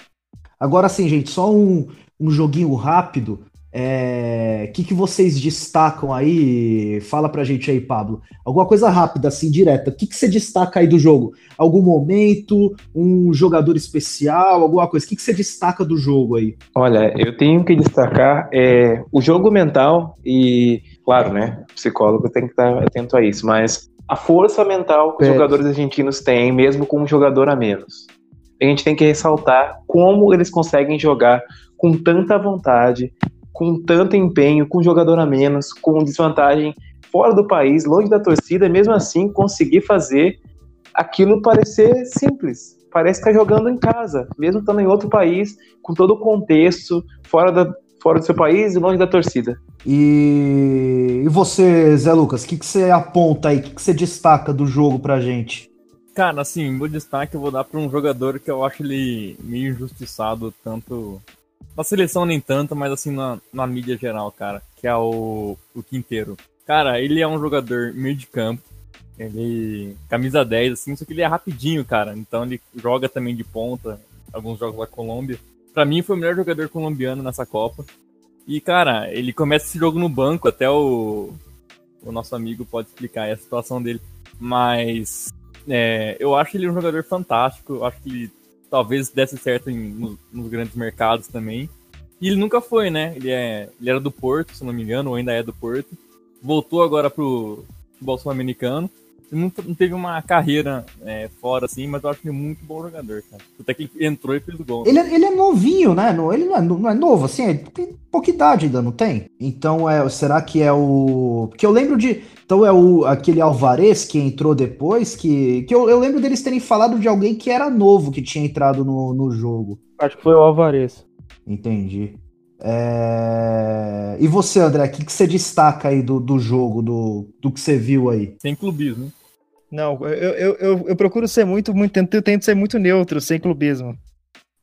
Agora sim, gente, só um, um joguinho rápido. O é... que, que vocês destacam aí? Fala pra gente aí, Pablo. Alguma coisa rápida, assim, direta. O que, que você destaca aí do jogo? Algum momento? Um jogador especial? Alguma coisa? O que, que você destaca do jogo aí? Olha, eu tenho que destacar é, o jogo mental e, claro, né? Psicólogo tem que estar atento a isso, mas a força mental que os jogadores argentinos têm, mesmo com um jogador a menos a gente tem que ressaltar como eles conseguem jogar com tanta vontade, com tanto empenho, com jogador a menos, com desvantagem fora do país, longe da torcida, mesmo assim conseguir fazer aquilo parecer simples. Parece estar jogando em casa, mesmo estando em outro país, com todo o contexto, fora, da, fora do seu país e longe da torcida. E, e você, Zé Lucas, o que, que você aponta aí? O que, que você destaca do jogo pra gente? Cara, assim, meu destaque eu vou dar para um jogador que eu acho ele meio injustiçado, tanto na seleção nem tanto, mas assim na, na mídia geral, cara, que é o, o Quinteiro. Cara, ele é um jogador meio de campo, ele camisa 10, assim, só que ele é rapidinho, cara, então ele joga também de ponta, alguns jogos da Colômbia. Para mim foi o melhor jogador colombiano nessa Copa. E, cara, ele começa esse jogo no banco, até o, o nosso amigo pode explicar a situação dele. Mas é, eu acho ele um jogador fantástico. Eu acho que ele talvez desse certo em, nos, grandes mercados também. E ele nunca foi, né? Ele, é, ele era do Porto, se não me engano, ou ainda é do Porto. Voltou agora pro futebol sul-americano não, não teve uma carreira é, fora, assim, mas eu acho ele muito bom jogador, cara. Até que ele entrou e fez o gol. Ele, é, ele é novinho, né? Ele não é, não é novo, assim, é, tem pouca idade ainda, não tem? Então, é, será que é o. Porque eu lembro de. Então é o, aquele Alvarez que entrou depois, que, que eu, eu lembro deles terem falado de alguém que era novo que tinha entrado no, no jogo. Acho que foi o Alvarez. Entendi. É... E você, André, o que, que você destaca aí do, do jogo, do, do que você viu aí? Sem clubismo. Não, eu, eu, eu, eu procuro ser muito, muito tento, tento ser muito neutro, sem clubismo.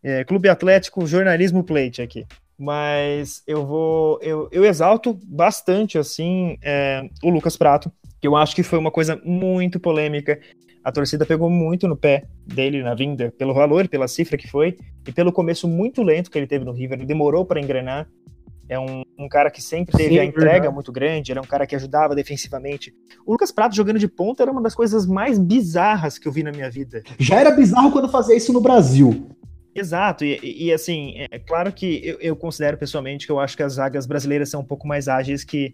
É, Clube Atlético, jornalismo plate aqui. Mas eu vou. Eu, eu exalto bastante, assim, é, o Lucas Prato, que eu acho que foi uma coisa muito polêmica. A torcida pegou muito no pé dele na vinda, pelo valor, pela cifra que foi, e pelo começo muito lento que ele teve no River. Ele demorou para engrenar. É um, um, cara que sempre teve Sim, a entrega verdade. muito grande, ele é um cara que ajudava defensivamente. O Lucas Prato jogando de ponta era uma das coisas mais bizarras que eu vi na minha vida. Já era bizarro quando fazia isso no Brasil. Exato, e, e, assim, é claro que eu, eu, considero pessoalmente que eu acho que as zagas brasileiras são um pouco mais ágeis que,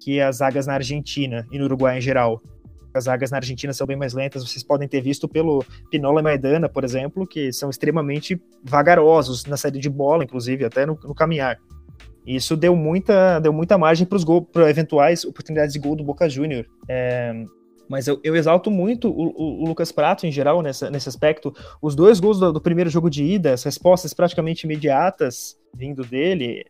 que as zagas na Argentina e no Uruguai em geral. As zagas na Argentina são bem mais lentas, vocês podem ter visto pelo Pinola e Maidana, por exemplo, que são extremamente vagarosos na saída de bola, inclusive, até no, no caminhar. Isso deu muita, deu muita margem para eventuais oportunidades de gol do Boca Júnior. É, mas eu, eu exalto muito o, o, Lucas Prato em geral nessa, nesse aspecto. Os dois gols do, do, primeiro jogo de ida, as respostas praticamente imediatas vindo dele,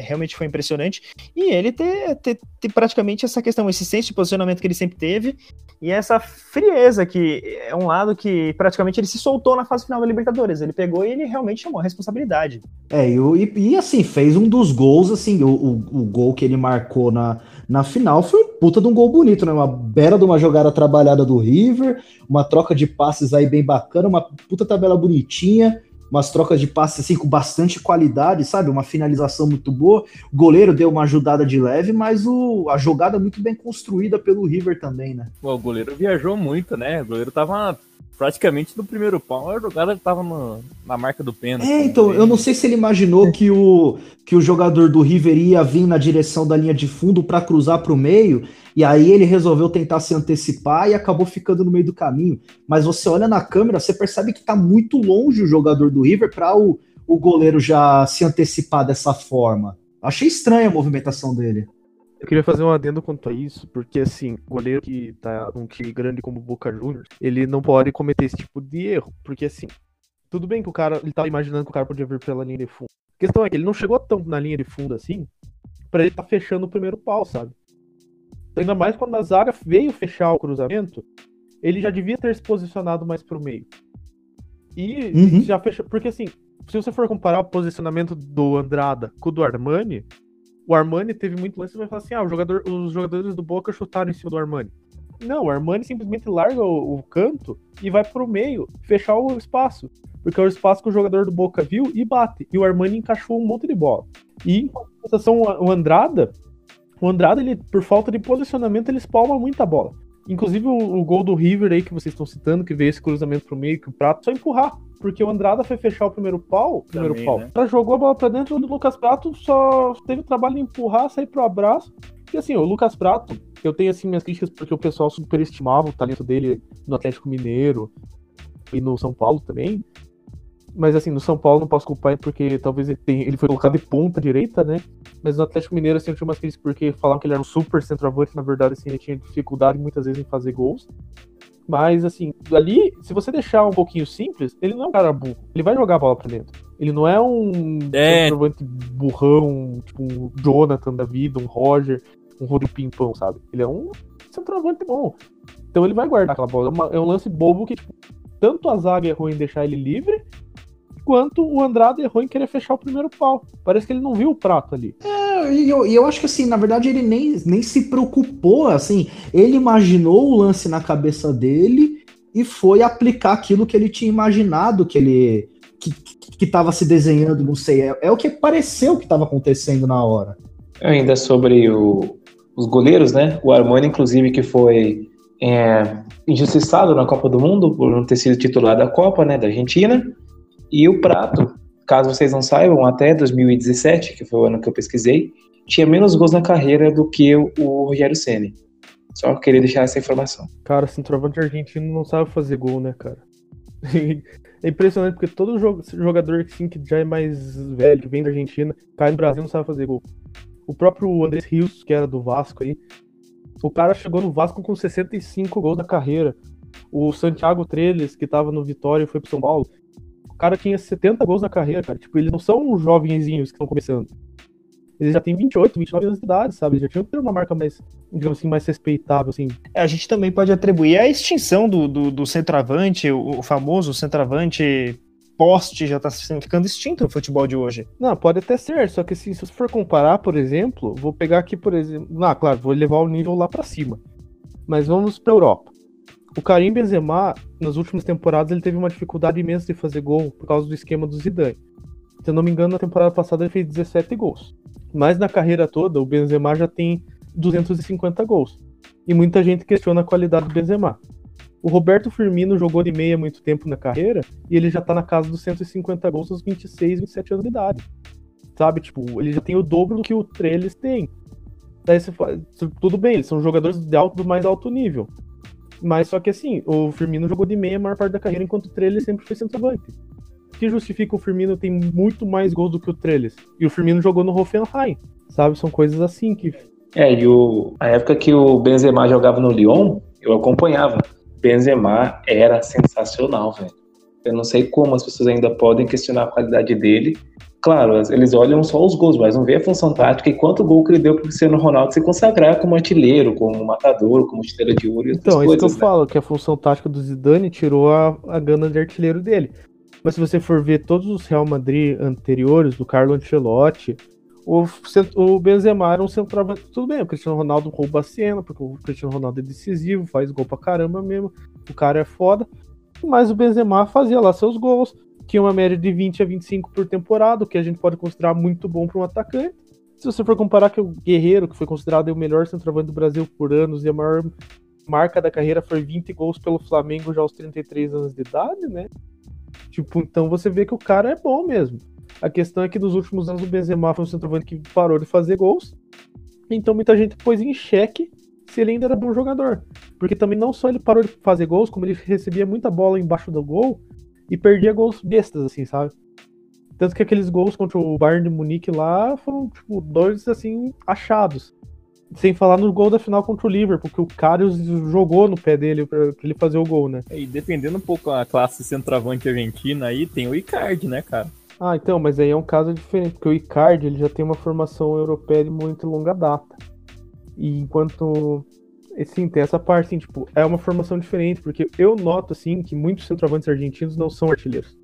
realmente foi impressionante. E ele ter, ter, ter, praticamente essa questão, esse senso de posicionamento que ele sempre teve, e essa frieza, que é um lado que praticamente ele se soltou na fase final da Libertadores. Ele pegou e ele realmente chamou a responsabilidade. É, e, e, e assim, fez um dos gols, assim, o, o, o gol que ele marcou na na final foi um puta de um gol bonito, né? Uma bela de uma jogada trabalhada do River, uma troca de passes aí bem bacana, uma puta tabela bonitinha, umas trocas de passes assim com bastante qualidade, sabe? Uma finalização muito boa. O goleiro deu uma ajudada de leve, mas o, a jogada muito bem construída pelo River também, né? Pô, o goleiro viajou muito, né? O goleiro tava praticamente no primeiro pau, a jogada estava na marca do pênalti. É, então, eu não sei se ele imaginou que o, que o jogador do River ia vir na direção da linha de fundo para cruzar para o meio, e aí ele resolveu tentar se antecipar e acabou ficando no meio do caminho. Mas você olha na câmera, você percebe que está muito longe o jogador do River para o, o goleiro já se antecipar dessa forma. Achei estranha a movimentação dele. Eu queria fazer um adendo quanto a isso, porque assim, goleiro que tá num time grande como o Boca Juniors, ele não pode cometer esse tipo de erro, porque assim, tudo bem que o cara, ele tava imaginando que o cara podia vir pela linha de fundo. A questão é que ele não chegou tão na linha de fundo assim, para ele tá fechando o primeiro pau, sabe? Ainda mais quando a zaga veio fechar o cruzamento, ele já devia ter se posicionado mais pro meio. E uhum. já fechou, porque assim, se você for comparar o posicionamento do Andrada com o do Armani, o Armani teve muito lance e vai falar assim: ah, jogador, os jogadores do Boca chutaram em cima do Armani. Não, o Armani simplesmente larga o, o, canto e vai pro meio, fechar o espaço. Porque é o espaço que o jogador do Boca viu e bate. E o Armani encaixou um monte de bola. E em compensação, o Andrada, o Andrada, ele, por falta de posicionamento, ele espalma muita bola. Inclusive o, o, gol do River aí que vocês estão citando, que veio esse cruzamento pro meio, que o Prato só empurrar. Porque o Andrada foi fechar o primeiro pau. Primeiro Também, pau. Né? Ela jogou a bola pra dentro do Lucas Prato, só teve o trabalho de empurrar, sair pro abraço. E assim, o Lucas Prato, eu tenho assim minhas críticas porque o pessoal superestimava o talento dele no Atlético Mineiro e no São Paulo também. Mas assim, no São Paulo não posso culpar porque talvez ele, tenha, ele foi colocado de ponta direita, né? Mas no Atlético Mineiro assim, eu tinha umas críticas porque falavam que ele era um super centroavante, na verdade assim, ele tinha dificuldade muitas vezes em fazer gols. Mas assim, ali, se você deixar um pouquinho simples, ele não é um cara burro. Ele vai jogar a bola pra dentro. Ele não é um é. centroavante burrão, tipo um Jonathan da vida, um Roger, um Rodrigo Pimpão, sabe? Ele é um centroavante bom. Então ele vai guardar aquela bola. É, é um lance bobo que, tipo, tanto a zaga errou em deixar ele livre, quanto o Andrade errou em querer fechar o primeiro pau. Parece que ele não viu o prato ali. É, e eu, eu acho que assim, na verdade, ele nem, nem se preocupou, assim, ele imaginou o lance na cabeça dele e foi aplicar aquilo que ele tinha imaginado que ele que, que tava se desenhando, não sei, é, é o que pareceu que estava acontecendo na hora. Ainda sobre o, os goleiros, né? O Armani, inclusive, que foi é, injustiçado na Copa do Mundo por não ter sido titular da Copa, né, da Argentina. E o Prato, caso vocês não saibam, até 2017, que foi o ano que eu pesquisei, tinha menos gols na carreira do que o, Rogério Ceni. Só queria deixar essa informação. Cara, centroavante argentino não sabe fazer gol, né, cara? [laughs] é impressionante porque todo jogador assim, que já é mais velho, que vem da Argentina, cai no Brasil não sabe fazer gol. O próprio Andrés Rios, que era do Vasco aí, o cara chegou no Vasco com 65 gols na carreira. O Santiago Treles, que tava no Vitória e foi pro São Paulo, cara tinha 70 gols na carreira, cara. Tipo, eles não são jovenzinhos que estão começando. Eles já têm 28, 29 anos de idade, sabe? Eles já tinham que ter uma marca mais, digamos assim, mais respeitável, assim. É, a gente também pode atribuir a extinção do, do, do centroavante, o, o famoso centroavante poste já tá ficando extinto no futebol de hoje. Não, pode até ser, só que assim, se você for comparar, por exemplo, vou pegar aqui, por exemplo, ah, claro, vou levar o nível lá para cima. Mas vamos para Europa. O Karim Benzema, nas últimas temporadas, ele teve uma dificuldade imensa de fazer gol por causa do esquema do Zidane. Se eu não me engano, na temporada passada ele fez 17 gols. Mas na carreira toda, o Benzema já tem 250 gols. E muita gente questiona a qualidade do Benzema. O Roberto Firmino jogou de meia muito tempo na carreira e ele já tá na casa dos 150 gols aos 26, 27 anos de idade. Sabe? Tipo, ele já tem o dobro do que o Trellis tem. Daí você fala, tudo bem, eles são jogadores de alto, do mais alto nível. Mas só que assim, o Firmino jogou de meia a maior parte da carreira, enquanto o Trellis sempre foi centroavante. O que justifica o Firmino tem muito mais gols do que o Trellis? E o Firmino jogou no Hoffenheim, sabe? São coisas assim que... É, e o, a época que o Benzema jogava no Lyon, eu acompanhava. Benzema era sensacional, velho. Eu não sei como as pessoas ainda podem questionar a qualidade dele. Claro, eles olham só os gols, mas não vê a função tática e quanto gol que ele deu pro Cristiano Ronaldo se consagrar como artilheiro, como matador, como estrela de ouro e outras então. Então, isso que eu né? falo, que a função tática do Zidane tirou a, a gana de artilheiro dele. Mas se você for ver todos os Real Madrid anteriores, do Carlo Ancelotti, o, o Benzema era um centroavante, tudo bem, o Cristiano Ronaldo rouba a cena, porque o Cristiano Ronaldo é decisivo, faz gol pra caramba mesmo, o cara é foda, mas o Benzema fazia lá seus gols, tinha uma média de 20 a 25 por temporada, o que a gente pode considerar muito bom para um atacante. Se você for comparar que o Guerreiro, que foi considerado o melhor centroavante do Brasil por anos e a maior marca da carreira foi 20 gols pelo Flamengo já aos 33 anos de idade, né? Tipo, então você vê que o cara é bom mesmo. A questão é que nos últimos anos o Benzema foi um centroavante que parou de fazer gols. Então muita gente pôs em xeque se ele ainda era bom jogador. Porque também não só ele parou de fazer gols, como ele recebia muita bola embaixo do gol e perdia gols bestas, assim, sabe? Tanto que aqueles gols contra o Bayern de Munique lá foram, tipo, dois, assim, achados. Sem falar no gol da final contra o Liverpool, porque o Karius jogou no pé dele pra ele fazer o gol, né? E dependendo um pouco a classe centroavante argentina aí, tem o Icardi, né, cara? Ah, então, mas aí é um caso diferente, porque o Icardi ele já tem uma formação europeia de muito longa data. E enquanto. Sim, tem essa parte, assim, tipo, é uma formação diferente, porque eu noto, assim, que muitos centroavantes argentinos não são artilheiros.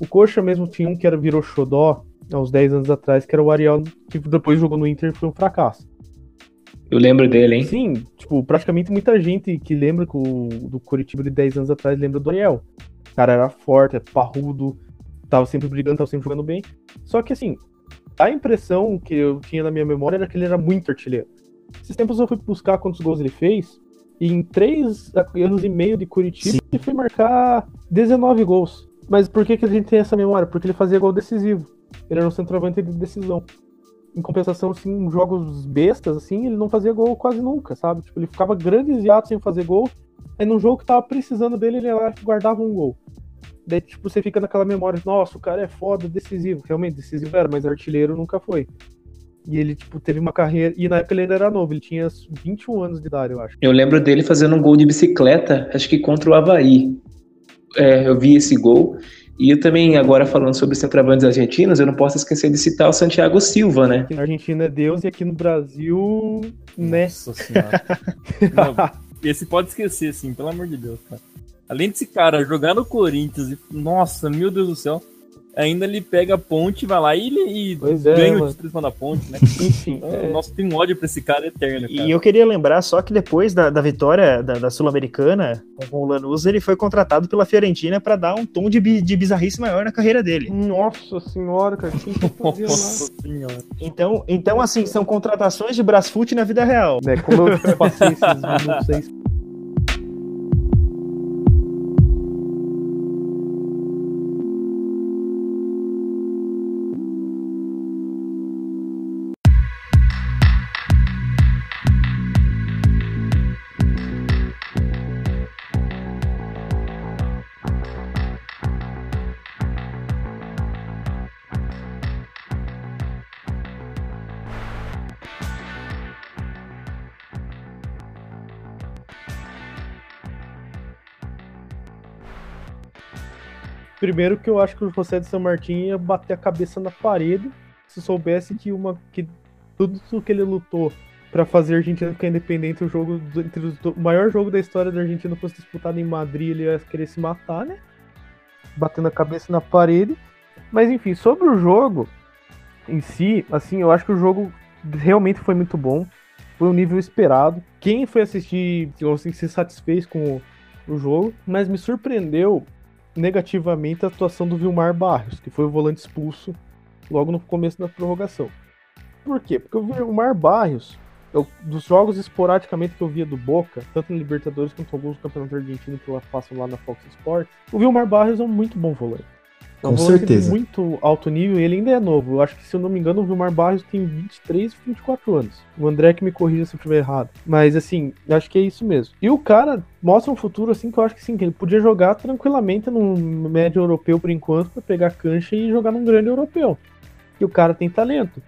O Coxa mesmo tinha um que era, virou xodó há uns 10 anos atrás, que era o Ariel, que depois jogou no Inter e foi um fracasso. Eu lembro dele, hein? Sim, tipo, praticamente muita gente que lembra o, do Curitiba de 10 anos atrás lembra do Ariel. O cara era forte, é parrudo, tava sempre brigando, tava sempre jogando bem. Só que assim, a impressão que eu tinha na minha memória era que ele era muito artilheiro. Esses tempos eu fui buscar quantos gols ele fez, e em três anos e meio de Curitiba Sim. ele foi marcar 19 gols. Mas por que, que a gente tem essa memória? Porque ele fazia gol decisivo. Ele era um centroavante de decisão. Em compensação, assim, jogos bestas, assim, ele não fazia gol quase nunca, sabe? Tipo, ele ficava grandes hiatos sem fazer gol. Aí num jogo que tava precisando dele, ele lá guardava um gol. Daí, tipo, você fica naquela memória, nossa, o cara é foda, decisivo. Realmente, decisivo era, mas artilheiro nunca foi. E ele, tipo, teve uma carreira. E na época ele ainda era novo, ele tinha 21 anos de idade, eu acho. Eu lembro dele fazendo um gol de bicicleta, acho que contra o Havaí. É, eu vi esse gol. E eu também, agora falando sobre centroavantes argentinos, eu não posso esquecer de citar o Santiago Silva, né? Aqui na Argentina é Deus e aqui no Brasil, Nossa senhora. [laughs] esse pode esquecer, sim, pelo amor de Deus, cara. Além desse cara jogar no Corinthians, e, nossa, meu Deus do céu, ainda ele pega a ponte, vai lá e, e é, ganha o título da ponte, né? [laughs] Enfim. Então, é... Nossa, tem um ódio pra esse cara eterno. Cara. E eu queria lembrar só que depois da, da vitória da, da Sul-Americana com o Lanús, ele foi contratado pela Fiorentina para dar um tom de, de bizarrice maior na carreira dele. Nossa senhora, cara. Nossa senhora. Então, então, assim, são contratações de Brasfoot na vida real. É, como eu passei esses minutos aí Primeiro que eu acho que o José de San Martin ia bater a cabeça na parede se soubesse que uma que tudo que ele lutou para fazer a Argentina ficar independente, o jogo entre os, o maior jogo da história da Argentina fosse disputado em Madrid, ele ia querer se matar, né? Batendo a cabeça na parede. Mas enfim, sobre o jogo em si, assim, eu acho que o jogo realmente foi muito bom. Foi um nível esperado. Quem foi assistir, assim, se satisfez com o, o jogo, mas me surpreendeu negativamente a atuação do Vilmar Barrios, que foi o volante expulso logo no começo da prorrogação. Por quê? Porque o Vilmar Barrios, eu, dos jogos esporadicamente que eu via do Boca, tanto no Libertadores quanto alguns campeonatos argentinos que lá passam lá na Fox Sports, o Vilmar Barrios é um muito bom volante. É um Com certeza. muito alto nível e ele ainda é novo. Eu acho que, se eu não me engano, o Vilmar Barros tem 23, 24 anos. O André que me corrija se eu estiver errado. Mas, assim, acho que é isso mesmo. E o cara mostra um futuro, assim, que eu acho que sim, que ele podia jogar tranquilamente num médio europeu por enquanto, para pegar cancha e jogar num grande europeu. E o cara tem talento.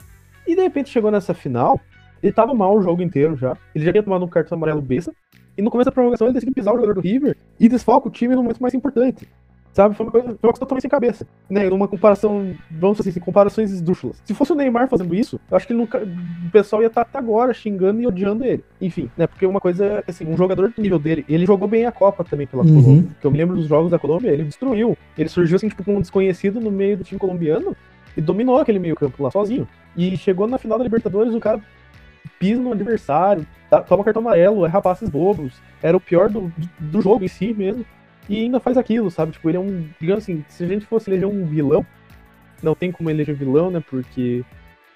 E de repente chegou nessa final, ele tava mal o jogo inteiro já. Ele já tinha tomado um cartão amarelo besta. E no começo da prorrogação ele decidiu pisar o jogador do River e desfoca o time no momento mais importante. Sabe? Foi uma coisa, foi uma coisa totalmente sem cabeça. Né? Numa comparação, vamos dizer assim, comparações esdrúxulas. Se fosse o Neymar fazendo isso, eu acho que nunca, o pessoal ia estar até agora xingando e odiando ele. Enfim, né? Porque uma coisa, assim, um jogador do nível dele, ele jogou bem a Copa também pela uhum. Colômbia. Que eu me lembro dos jogos da Colômbia, ele destruiu. Ele surgiu, assim, tipo, como um desconhecido no meio do time colombiano e dominou aquele meio campo lá sozinho. E chegou na final da Libertadores, o cara pisa no adversário, toma cartão amarelo, erra passes bobos. Era o pior do, do jogo em si mesmo e ainda faz aquilo, sabe? Tipo, ele é um. Digamos assim, se a gente fosse eleger um vilão, não tem como eleger vilão, né? Porque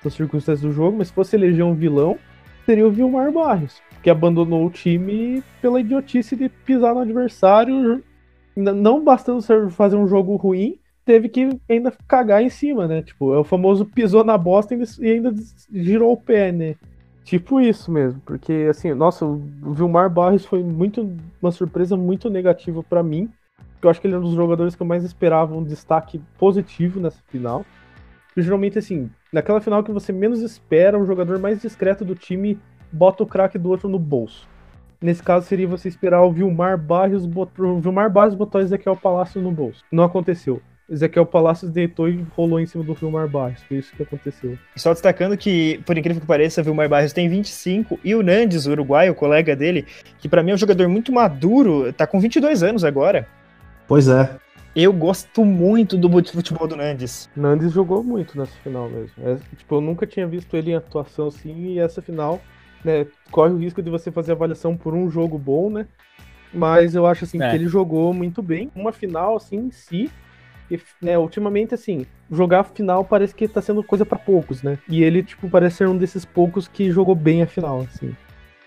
são circunstâncias do jogo, mas se fosse eleger um vilão, seria o Vilmar Barrios, que abandonou o time pela idiotice de pisar no adversário, não bastando fazer um jogo ruim, teve que ainda cagar em cima, né? Tipo, é o famoso pisou na bosta e ainda girou o pé, né? Tipo isso mesmo, porque assim, nossa, o Vilmar Barros foi muito uma surpresa muito negativa para mim. Eu acho que ele é um dos jogadores que eu mais esperava um destaque positivo nessa final. Porque, geralmente assim, naquela final que você menos espera, um jogador mais discreto do time bota o craque do outro no bolso. Nesse caso seria você esperar o Vilmar Barros botou, o Vilmar Barros botou Ezequiel Palácio no bolso. Não aconteceu. Ezequiel Palacios deitou e rolou em cima do Vilmar Barros. Foi isso que aconteceu. Só destacando que, por incrível que pareça, o Vilmar Barros tem 25 e o Nandes, o uruguaio, o colega dele, que para mim é um jogador muito maduro, tá com 22 anos agora. Pois é. Eu gosto muito do futebol do Nandes. Nandes jogou muito nessa final mesmo. É, tipo, eu nunca tinha visto ele em atuação assim e essa final, né, corre o risco de você fazer avaliação por um jogo bom, né? Mas eu acho assim é. que ele jogou muito bem. Uma final assim em si, e, né, ultimamente, assim, jogar final parece que tá sendo coisa para poucos, né? E ele, tipo, parece ser um desses poucos que jogou bem a final, assim.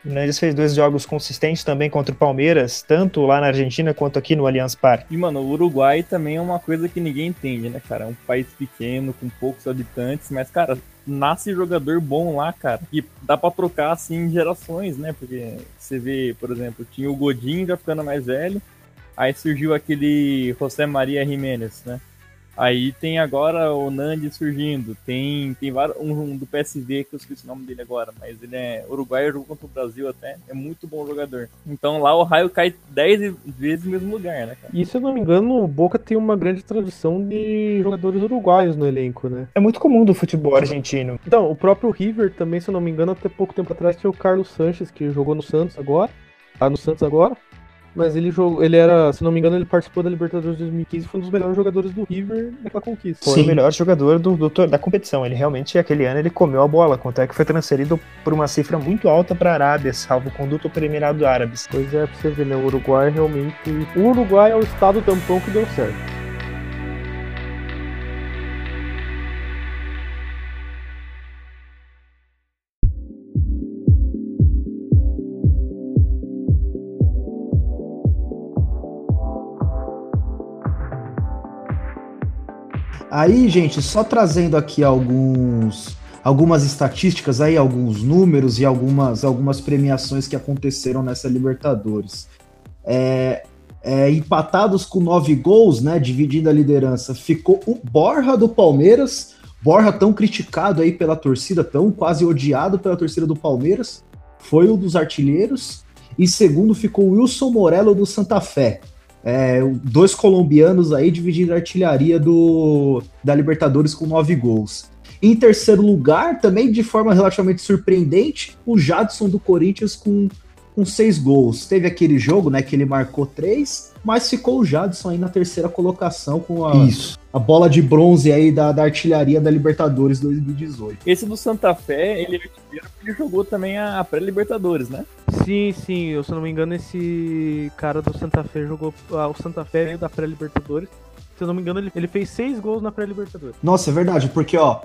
O Nandes fez dois jogos consistentes também contra o Palmeiras, tanto lá na Argentina quanto aqui no Allianz Parque. E, mano, o Uruguai também é uma coisa que ninguém entende, né, cara? É um país pequeno, com poucos habitantes, mas, cara, nasce jogador bom lá, cara. E dá pra trocar, assim, gerações, né? Porque você vê, por exemplo, tinha o Godinho já ficando mais velho, Aí surgiu aquele José Maria Jiménez, né? Aí tem agora o Nandi surgindo, tem, tem vários, um, um, do PSV, que eu esqueci o nome dele agora, mas ele é uruguaio, jogou contra o Brasil até, é muito bom jogador. Então lá o raio cai 10 vezes no mesmo lugar, né, cara? E se eu não me engano, o Boca tem uma grande tradição de jogadores uruguaios no elenco, né? É muito comum do futebol argentino. Então, o próprio River também, se eu não me engano, até pouco tempo atrás tinha o Carlos Sanches, que jogou no Santos agora, tá no Santos agora, mas ele jogou, ele era, se não me engano, ele participou da Libertadores 2015 e foi um dos melhores jogadores do River naquela conquista. Foi Sim. o melhor jogador do, do, da competição. Ele realmente, aquele ano, ele comeu a bola, quanto é que foi transferido por uma cifra muito alta para a Arábia, salvo conduto pelo Emirado Árabes. Pois é, pra você ver, né? O Uruguai realmente. O Uruguai é o estado tampão que deu certo. Aí, gente, só trazendo aqui alguns algumas estatísticas aí, alguns números e algumas, algumas premiações que aconteceram nessa Libertadores. É, é, empatados com nove gols, né, dividindo a liderança, ficou o Borja do Palmeiras, Borja tão criticado aí pela torcida, tão quase odiado pela torcida do Palmeiras, foi um dos artilheiros, e segundo ficou o Wilson Morello do Santa Fé. É, dois colombianos aí dividindo a artilharia do, da Libertadores com nove gols. Em terceiro lugar, também de forma relativamente surpreendente, o Jadson do Corinthians com, com seis gols. Teve aquele jogo, né, que ele marcou três, mas ficou o Jadson aí na terceira colocação com a, Isso. a bola de bronze aí da, da artilharia da Libertadores 2018. Esse do Santa Fé, ele ele jogou também a pré-Libertadores, né? Sim, sim, eu, se eu não me engano, esse cara do Santa Fé jogou. Ah, o Santa Fé veio da pré-Libertadores. Se eu não me engano, ele, ele fez seis gols na pré-Libertadores. Nossa, é verdade, porque ó,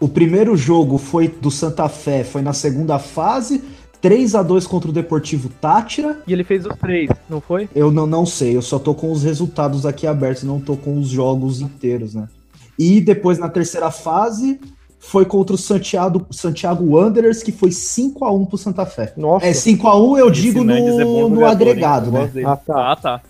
o primeiro jogo foi do Santa Fé, foi na segunda fase, 3 a 2 contra o Deportivo Tátira. E ele fez os três, não foi? Eu não, não sei, eu só tô com os resultados aqui abertos, não tô com os jogos inteiros, né? E depois na terceira fase foi contra o Santiago, Santiago Wanderers, que foi 5 a 1 pro Santa Fé. Nossa. É, 5 a 1 eu Esse digo no, é no agregado, né? Ah, tá. Ah, tá.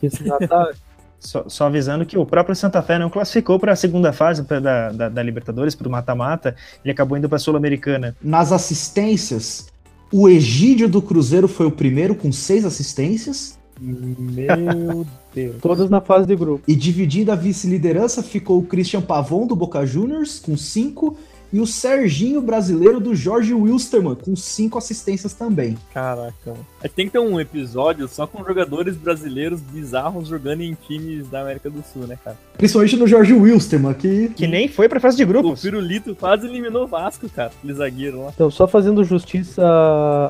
Tá- [laughs] Só, só avisando que o próprio Santa Fé não classificou para a segunda fase pra- da, da, da Libertadores, para o mata-mata, ele acabou indo para a Sul-Americana. Nas assistências, o Egídio do Cruzeiro foi o primeiro com seis assistências. Meu [laughs] Deus. Todas na fase de grupo. E dividindo a vice-liderança ficou o Christian Pavon do Boca Juniors com cinco e o Serginho brasileiro do Jorge Wilstermann com cinco assistências também. Caraca. mano. É que tem que ter um episódio só com jogadores brasileiros bizarros jogando em times da América do Sul, né, cara? Principalmente no Jorge Wilstermann, que Que nem foi para a fase de O grupos. Pirulito quase eliminou o Vasco, cara. Aquele zagueiro lá. Então, só fazendo justiça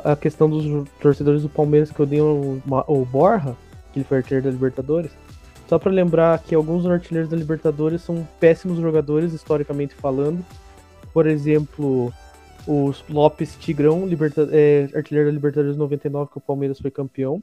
à- questão dos torcedores do Palmeiras que eu dei o, o Borra, que ele foi artilheiro da Libertadores. Só pra lembrar que alguns artilheiros da Libertadores são péssimos jogadores, historicamente falando. Por exemplo, o Lopes Tigrão, liberta- é, artilheiro da Libertadores 99, que o Palmeiras foi campeão.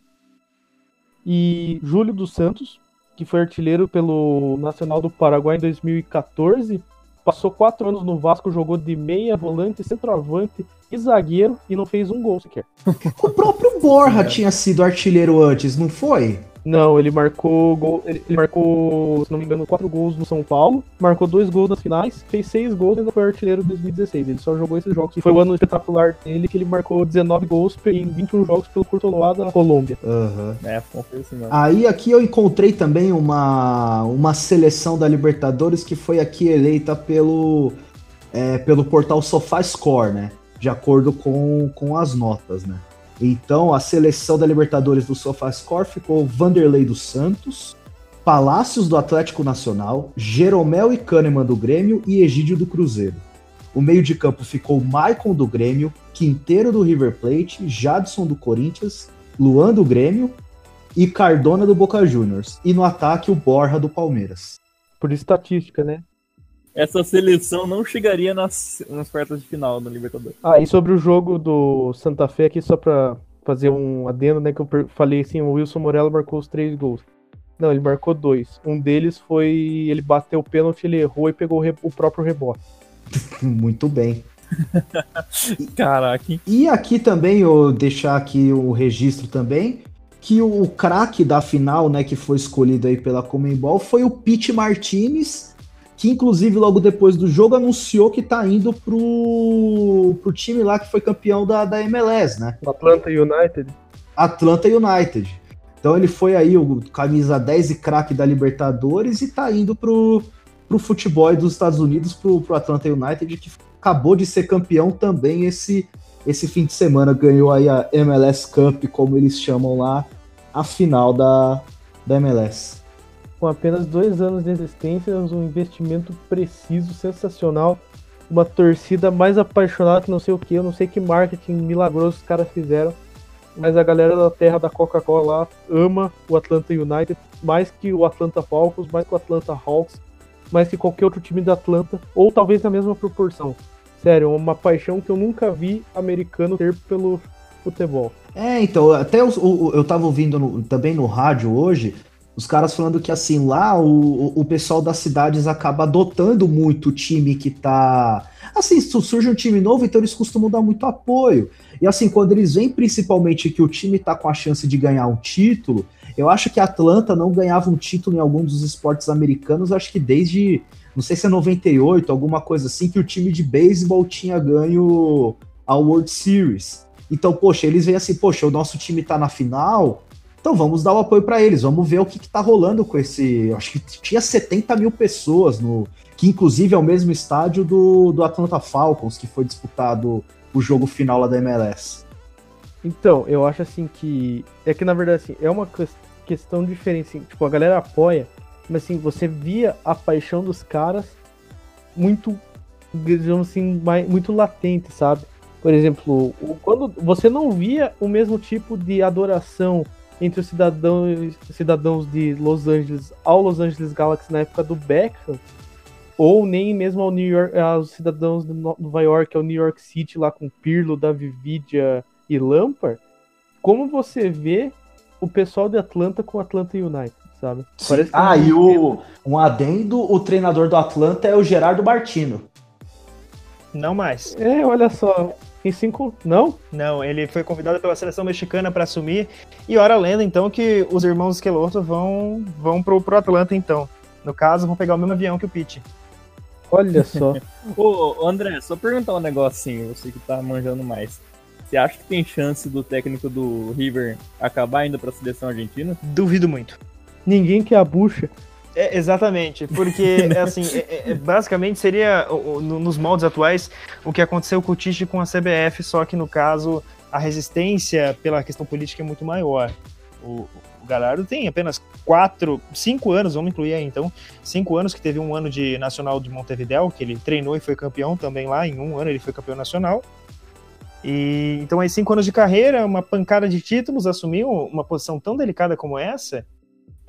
E Júlio dos Santos, que foi artilheiro pelo Nacional do Paraguai em 2014. Passou quatro anos no Vasco, jogou de meia, volante, centroavante e zagueiro e não fez um gol sequer. [laughs] o próprio Borra tinha sido artilheiro antes, não foi? Não, ele marcou gol, ele, ele marcou, se não me engano, quatro gols no São Paulo, marcou dois gols nas finais, fez seis gols e ainda foi artilheiro em 2016. Ele só jogou esses jogos. E foi o ano espetacular dele que ele marcou 19 gols em 21 jogos pelo Courtois da Colômbia. Aham. É, assim mesmo. Aí aqui eu encontrei também uma, uma seleção da Libertadores que foi aqui eleita pelo, é, pelo portal SofaScore, né? De acordo com, com as notas, né? Então a seleção da Libertadores do SofaScore ficou Vanderlei dos Santos, Palácios do Atlético Nacional, Jeromel e Kahneman do Grêmio e Egídio do Cruzeiro. O meio de campo ficou Maicon do Grêmio, Quinteiro do River Plate, Jadson do Corinthians, Luan do Grêmio, e Cardona do Boca Juniors. E no ataque, o Borra do Palmeiras. Por estatística, né? Essa seleção não chegaria nas, nas quartas de final da Libertadores. Ah, e sobre o jogo do Santa Fé aqui, só pra fazer um adendo, né? Que eu falei assim, o Wilson Morello marcou os três gols. Não, ele marcou dois. Um deles foi. Ele bateu o pênalti, ele errou e pegou o, re- o próprio rebote. [laughs] Muito bem. [laughs] Caraca? E aqui também, eu deixar aqui o registro também, que o, o craque da final, né, que foi escolhido aí pela Comembol, foi o Pete Martinez, que inclusive logo depois do jogo anunciou que tá indo pro, pro time lá que foi campeão da, da MLS, né? Atlanta United. Atlanta United. Então ele foi aí o camisa 10 e craque da Libertadores e tá indo pro, pro futebol dos Estados Unidos, pro, pro Atlanta United, que acabou de ser campeão também esse, esse fim de semana. Ganhou aí a MLS Cup, como eles chamam lá, a final da, da MLS. Com apenas dois anos de existência, um investimento preciso, sensacional. Uma torcida mais apaixonada que não sei o que, eu não sei que marketing milagroso os caras fizeram. Mas a galera da terra da Coca-Cola ama o Atlanta United mais que o Atlanta Falcons, mais que o Atlanta Hawks, mais que qualquer outro time da Atlanta, ou talvez na mesma proporção. Sério, é uma paixão que eu nunca vi americano ter pelo futebol. É, então, até o- o- eu tava ouvindo no- também no rádio hoje, os caras falando que assim, lá o, o- pessoal das cidades acaba adotando muito o time que tá. Assim, su- surge um time novo, então eles costumam dar muito apoio. E assim, quando eles veem principalmente que o time tá com a chance de ganhar um título, eu acho que a Atlanta não ganhava um título em algum dos esportes americanos, acho que desde, não sei se é 98, alguma coisa assim, que o time de beisebol tinha ganho a World Series. Então, poxa, eles veem assim, poxa, o nosso time tá na final, Então vamos dar o apoio para eles, vamos ver o que, está rolando com esse. Acho que tinha 70 mil pessoas no. Que inclusive é o mesmo estádio do, do Atlanta Falcons, que foi disputado o jogo final lá da MLS. Então, eu acho assim que. É que na verdade assim, é uma questão diferente. Assim, tipo, a galera apoia, mas assim, você via a paixão dos caras muito, digamos assim, mais, muito latente, sabe? Por exemplo, quando você não via o mesmo tipo de adoração entre os cidadãos, cidadãos de Los Angeles ao Los Angeles Galaxy na época do Beckham, ou nem mesmo ao New York, aos cidadãos de Nova York, ao New York City lá com Pirlo, Davi Vidia e Lampard, como você vê o pessoal de Atlanta com Atlanta United, sabe? ah, e o, um adendo, o treinador do Atlanta é o Gerardo Martino. Não mais. É, olha só. Em cinco. Não? Não, ele foi convidado pela seleção mexicana para assumir. E ora lenda, então, que os irmãos Esqueloto vão, vão pro, pro Atlanta, então. No caso, vão pegar o mesmo avião que o Pitt. Olha só. [laughs] Ô, André, só perguntar um negocinho, você que tá manjando mais. Você acha que tem chance do técnico do River acabar indo para a seleção argentina? Duvido muito. Ninguém quer a bucha. É, exatamente, porque [laughs] assim, é, é, é, basicamente seria nos moldes atuais o que aconteceu com o Tite com a CBF, só que no caso a resistência pela questão política é muito maior. O, o Galhardo tem apenas quatro, cinco anos, vamos incluir aí então, cinco anos que teve um ano de Nacional de Montevideo, que ele treinou e foi campeão também lá, em um ano ele foi campeão nacional. E então aí cinco anos de carreira, uma pancada de títulos, assumiu uma posição tão delicada como essa,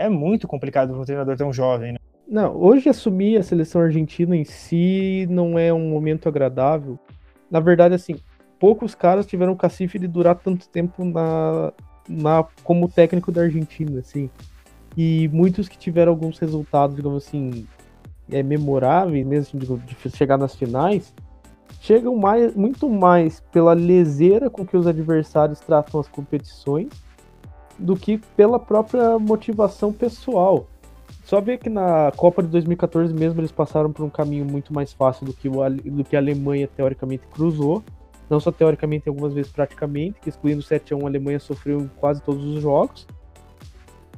é muito complicado para um treinador tão jovem, né? Não, hoje assumir a seleção argentina em si não é um momento agradável. Na verdade, assim, poucos caras tiveram cacife de durar tanto tempo na, na como técnico da Argentina, assim. E muitos que tiveram alguns resultados, digamos assim, é, memoráveis, mesmo de chegar nas finais, chegam mais, muito mais pela leseira com que os adversários tratam as competições do que pela própria motivação pessoal. Só ver que na Copa de 2014 mesmo eles passaram por um caminho muito mais fácil do que, o, do que a Alemanha teoricamente cruzou. Não só teoricamente, algumas vezes praticamente, que excluindo 7 a 1 a Alemanha sofreu em quase todos os jogos.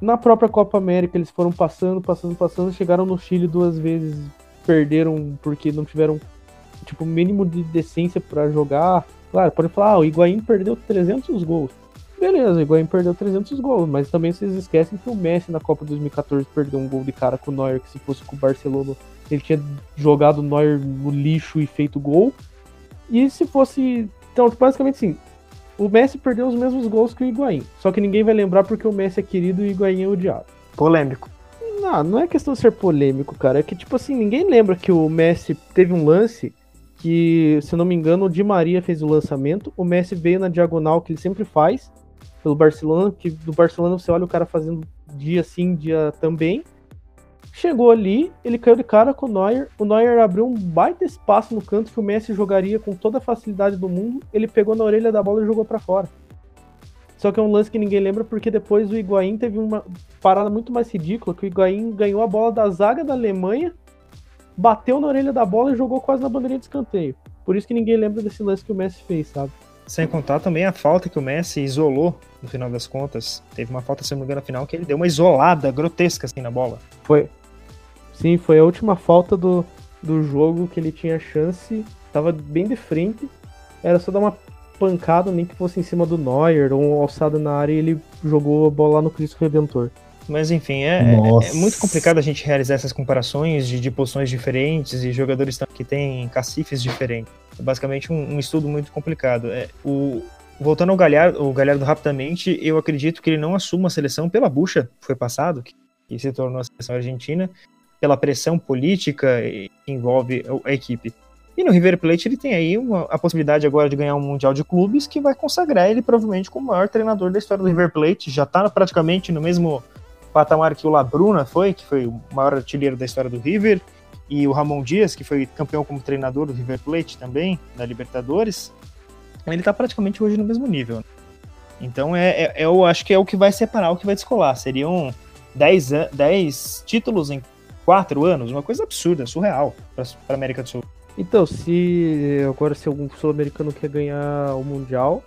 Na própria Copa América eles foram passando, passando, passando, chegaram no Chile duas vezes, perderam porque não tiveram tipo, mínimo de decência para jogar. Claro, pode falar, ah, o Higuaín perdeu 300 gols. Beleza, o Higuaín perdeu 300 gols, mas também vocês esquecem que o Messi na Copa 2014 perdeu um gol de cara com o Neuer, que se fosse com o Barcelona, ele tinha jogado o Neuer no lixo e feito gol. E se fosse. Então, basicamente sim, o Messi perdeu os mesmos gols que o Higuaín. Só que ninguém vai lembrar porque o Messi é querido e o Higuaín é odiado. Polêmico. Não, não é questão de ser polêmico, cara. É que, tipo assim, ninguém lembra que o Messi teve um lance que, se não me engano, o Di Maria fez o lançamento, o Messi veio na diagonal que ele sempre faz pelo Barcelona, que do Barcelona você olha o cara fazendo dia sim, dia também. Chegou ali, ele caiu de cara com o Neuer, o Neuer abriu um baita espaço no canto que o Messi jogaria com toda a facilidade do mundo, ele pegou na orelha da bola e jogou para fora. Só que é um lance que ninguém lembra porque depois o Higuaín teve uma parada muito mais ridícula, que o Higuaín ganhou a bola da zaga da Alemanha bateu na orelha da bola e jogou quase na bandeirinha de escanteio. Por isso que ninguém lembra desse lance que o Messi fez, sabe? Sem contar também a falta que o Messi isolou no final das contas. Teve uma falta, se não me engano, na final, que ele deu uma isolada grotesca assim na bola. Foi. Sim, foi a última falta do, do jogo que ele tinha chance. Tava bem de frente. Era só dar uma pancada, nem que fosse em cima do Neuer, ou uma alçada na área e ele jogou a bola lá no Cristo Redentor. Mas enfim, é, é, é, muito complicado a gente realizar essas comparações de, de posições diferentes e jogadores que têm cacifes diferentes. É basicamente um, um estudo muito complicado. É, o, voltando ao Galhardo, o Galhardo rapidamente, eu acredito que ele não assuma a seleção pela bucha que foi passado, que, que se tornou a seleção argentina, pela pressão política que envolve a equipe. E no River Plate ele tem aí uma, a possibilidade agora de ganhar um Mundial de Clubes que vai consagrar ele provavelmente como o maior treinador da história do River Plate. Já está praticamente no mesmo patamar que o Labruna foi, que foi o maior artilheiro da história do River, e o Ramon Dias, que foi campeão como treinador do River Plate também, da Libertadores, ele está praticamente hoje no mesmo nível. Né? Então é, é, eu acho que é o que vai separar, o que vai descolar. Seriam 10, 10 títulos em 4 anos, uma coisa absurda, surreal para a América do Sul. Então, se agora se algum sul-americano quer ganhar o Mundial,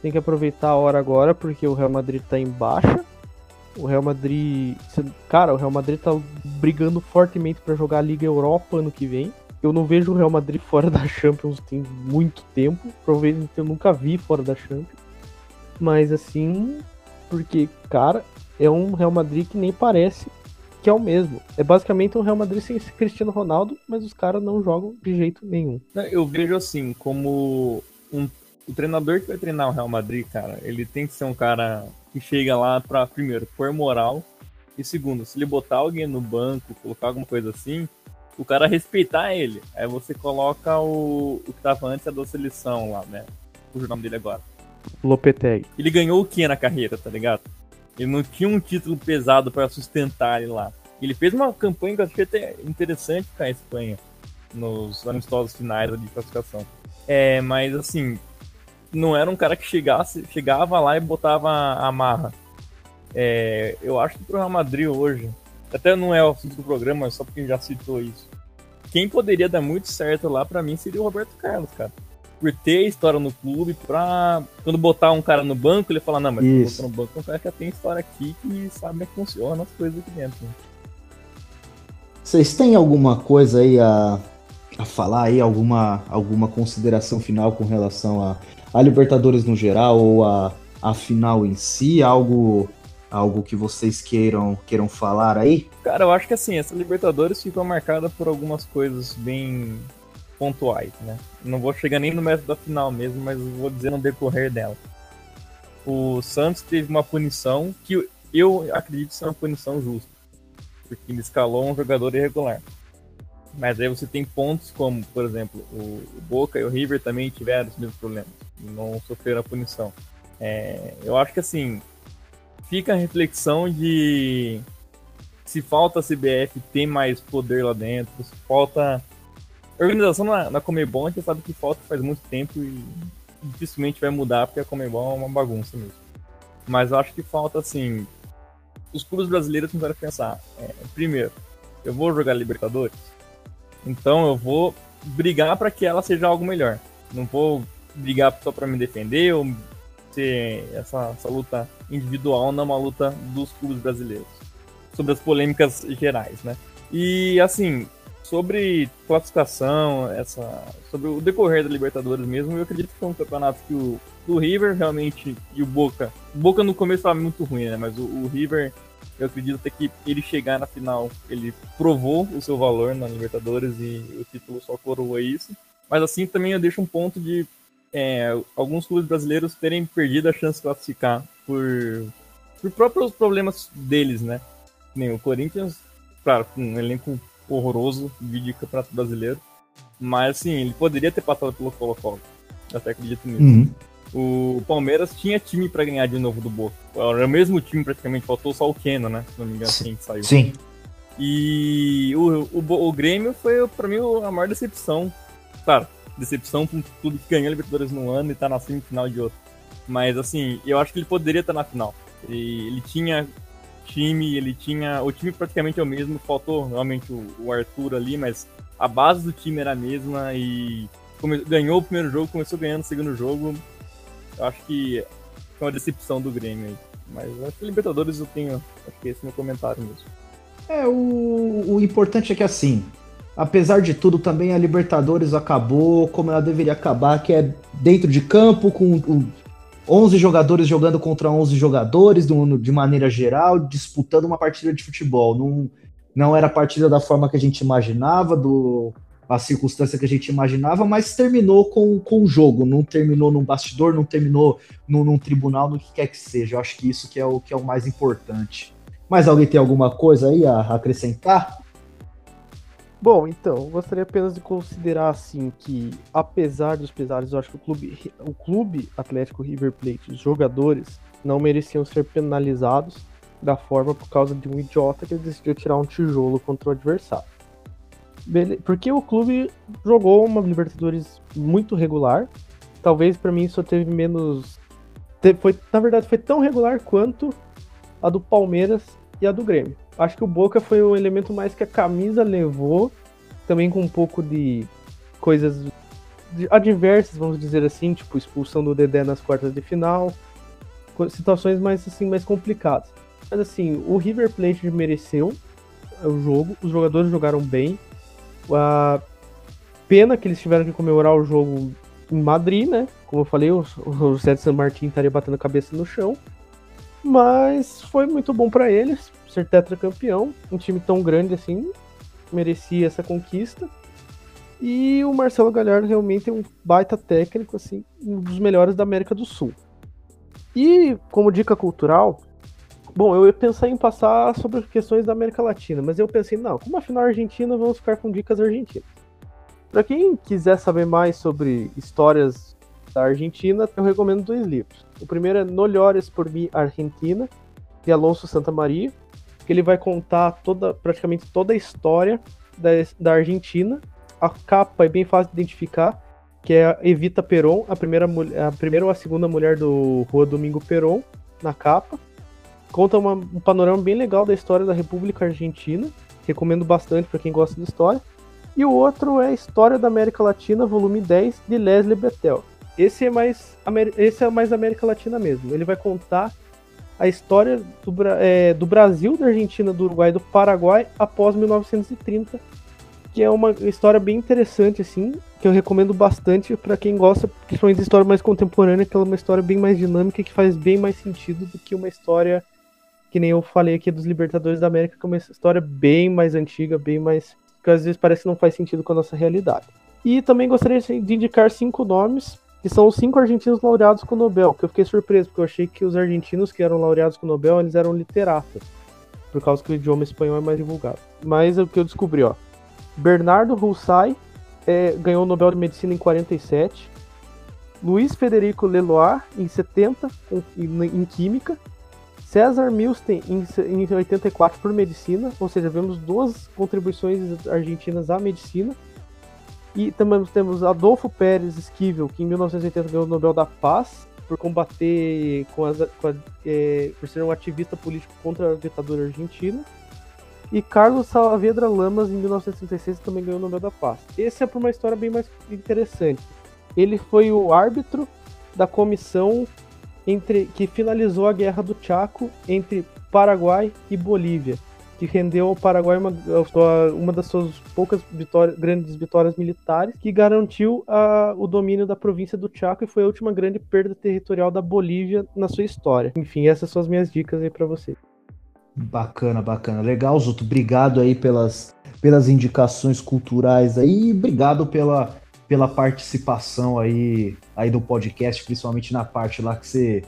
tem que aproveitar a hora agora, porque o Real Madrid tá em baixa. O Real Madrid. Cara, o Real Madrid tá brigando fortemente para jogar a Liga Europa ano que vem. Eu não vejo o Real Madrid [laughs] fora da Champions tem muito tempo. Provavelmente eu nunca vi fora da Champions. Mas assim, porque, cara, é um Real Madrid que nem parece que é o mesmo. É basicamente um Real Madrid sem Cristiano Ronaldo, mas os caras não jogam de jeito nenhum. Eu vejo assim, como um, o treinador que vai treinar o Real Madrid, cara, ele tem que ser um cara que chega lá para primeiro, pôr moral, e segundo, se ele botar alguém no banco, colocar alguma coisa assim, o cara respeitar ele. Aí você coloca o, o que tava antes da seleção lá, né? O nome dele agora. Lopetegui. Ele ganhou o que na carreira, tá ligado? Ele não tinha um título pesado para sustentar ele lá. Ele fez uma campanha que eu achei até interessante com a Espanha nos amistosos finais de classificação. É, mas assim, não era um cara que chegasse, chegava lá e botava a marra. É, eu acho que pro Real Madrid hoje, até não é o assunto do programa, só porque já citou isso. Quem poderia dar muito certo lá para mim seria o Roberto Carlos, cara por ter história no clube, pra quando botar um cara no banco, ele falar, não, mas Isso. no banco um cara que já tem história aqui que sabe como é que funciona as coisas aqui dentro. Vocês têm alguma coisa aí a, a falar aí, alguma, alguma consideração final com relação a, a Libertadores no geral ou a, a final em si? Algo algo que vocês queiram queiram falar aí? Cara, eu acho que assim, essa Libertadores ficou marcada por algumas coisas bem pontuais, né? Não vou chegar nem no método da final mesmo, mas vou dizer no decorrer dela. O Santos teve uma punição que eu acredito ser uma punição justa, porque ele escalou um jogador irregular. Mas aí você tem pontos como, por exemplo, o Boca e o River também tiveram os mesmos problemas, não sofreram a punição. É, eu acho que assim, fica a reflexão de se falta a CBF ter mais poder lá dentro, se falta a organização na, na Comebol a gente sabe que falta faz muito tempo e dificilmente vai mudar porque a Comebol é uma bagunça mesmo. Mas eu acho que falta, assim, os clubes brasileiros tentaram pensar, é, primeiro, eu vou jogar Libertadores, então eu vou brigar para que ela seja algo melhor. Não vou brigar só para me defender ou ser essa, essa luta individual, não uma luta dos clubes brasileiros. Sobre as polêmicas gerais, né? E assim, sobre classificação, essa, sobre o decorrer da Libertadores mesmo, eu acredito que foi um campeonato que o, o River realmente e o Boca. O Boca no começo estava muito ruim, né? Mas o, o, River, eu acredito até que ele chegar na final, ele provou o seu valor na Libertadores e o título só coroa isso. Mas assim também eu deixo um ponto de é, alguns clubes brasileiros terem perdido a chance de classificar por, por próprios problemas deles, né? Nem o Corinthians, claro, com um elenco horroroso de Campeonato Brasileiro. Mas, assim, ele poderia ter passado pelo Colo-Colo. Até acredito nisso. Uhum. O Palmeiras tinha time para ganhar de novo do Boca. Era o mesmo time praticamente, faltou só o Keno, né? Se não me engano, quem saiu. Sim. E o, o, o Grêmio foi, para mim, a maior decepção. Claro, decepção com tudo que ganhou a Libertadores no ano e tá na semifinal de outro. Mas, assim, eu acho que ele poderia estar na final. Ele, ele tinha time, ele tinha. O time praticamente é o mesmo, faltou realmente o, o Arthur ali, mas a base do time era a mesma e come, ganhou o primeiro jogo, começou ganhando o segundo jogo. Eu acho que foi uma decepção do Grêmio aí. Mas acho que Libertadores eu tenho. Acho que esse é meu comentário mesmo. É, o, o importante é que assim, apesar de tudo, também a Libertadores acabou como ela deveria acabar, que é dentro de campo, com 11 jogadores jogando contra 11 jogadores de maneira geral, disputando uma partida de futebol. Não, não era a partida da forma que a gente imaginava, do, a circunstância que a gente imaginava, mas terminou com, com o jogo, não terminou num bastidor, não terminou num, num, tribunal, no que quer que seja. Eu acho que isso que é o, que é o mais importante. Mas alguém tem alguma coisa aí a acrescentar? Bom, então, gostaria apenas de considerar assim que, apesar dos pesares, eu acho que o clube, o clube Atlético River Plate, os jogadores, não mereciam ser penalizados da forma por causa de um idiota que decidiu tirar um tijolo contra o adversário. Porque o clube jogou uma Libertadores muito regular. Talvez para mim só teve menos. Foi, na verdade, foi tão regular quanto a do Palmeiras e a do Grêmio. Acho que o Boca foi o elemento mais que a camisa levou, também com um pouco de coisas adversas, vamos dizer assim, tipo expulsão do Dedé nas quartas de final, situações mais assim mais complicadas. Mas assim, o River Plate mereceu o jogo, os jogadores jogaram bem. A pena que eles tiveram que comemorar o jogo em Madrid, né? Como eu falei, o, o de San Martín estaria batendo a cabeça no chão. Mas foi muito bom para eles ser tetracampeão. Um time tão grande assim merecia essa conquista. E o Marcelo Galhardo realmente é um baita técnico, assim, um dos melhores da América do Sul. E como dica cultural, bom, eu ia pensar em passar sobre questões da América Latina, mas eu pensei, não, como afinal Argentina, vamos ficar com dicas argentinas. Para quem quiser saber mais sobre histórias da Argentina, eu recomendo dois livros. O primeiro é No Llores por mim Argentina, de Alonso Santa Maria, que ele vai contar toda, praticamente toda a história da, da Argentina. A capa é bem fácil de identificar, que é Evita Peron, a primeira, a primeira ou a segunda mulher do Rua Domingo Peron, na capa. Conta uma, um panorama bem legal da história da República Argentina. Recomendo bastante para quem gosta de história. E o outro é História da América Latina, volume 10, de Leslie Bettel. Esse é mais, esse é mais América Latina mesmo. Ele vai contar a história do, é, do Brasil, da Argentina, do Uruguai e do Paraguai após 1930, que é uma história bem interessante, assim, que eu recomendo bastante para quem gosta, principalmente de história mais contemporânea, que é uma história bem mais dinâmica e que faz bem mais sentido do que uma história que nem eu falei aqui dos Libertadores da América, que é uma história bem mais antiga, bem mais. que às vezes parece que não faz sentido com a nossa realidade. E também gostaria de indicar cinco nomes que são os cinco argentinos laureados com o Nobel, que eu fiquei surpreso, porque eu achei que os argentinos que eram laureados com o Nobel, eles eram literatos, por causa que o idioma espanhol é mais divulgado. Mas é o que eu descobri, ó. Bernardo Russai é, ganhou o Nobel de Medicina em 47, Luiz Federico Leloir em 70 em, em Química, César Milstein em, em 84 por Medicina, ou seja, vemos duas contribuições argentinas à medicina, e também temos Adolfo Pérez Esquivel, que em 1980 ganhou o Nobel da Paz por combater com as, com a, é, por ser um ativista político contra a ditadura argentina. E Carlos Saavedra Lamas, em 1966, também ganhou o Nobel da Paz. Esse é por uma história bem mais interessante. Ele foi o árbitro da comissão entre que finalizou a Guerra do Chaco entre Paraguai e Bolívia que rendeu ao Paraguai uma, uma das suas poucas vitórias, grandes vitórias militares, que garantiu a, o domínio da província do Chaco e foi a última grande perda territorial da Bolívia na sua história. Enfim, essas são as minhas dicas aí para você. Bacana, bacana. Legal, Zuto. Obrigado aí pelas, pelas indicações culturais aí. Obrigado pela, pela participação aí, aí do podcast, principalmente na parte lá que você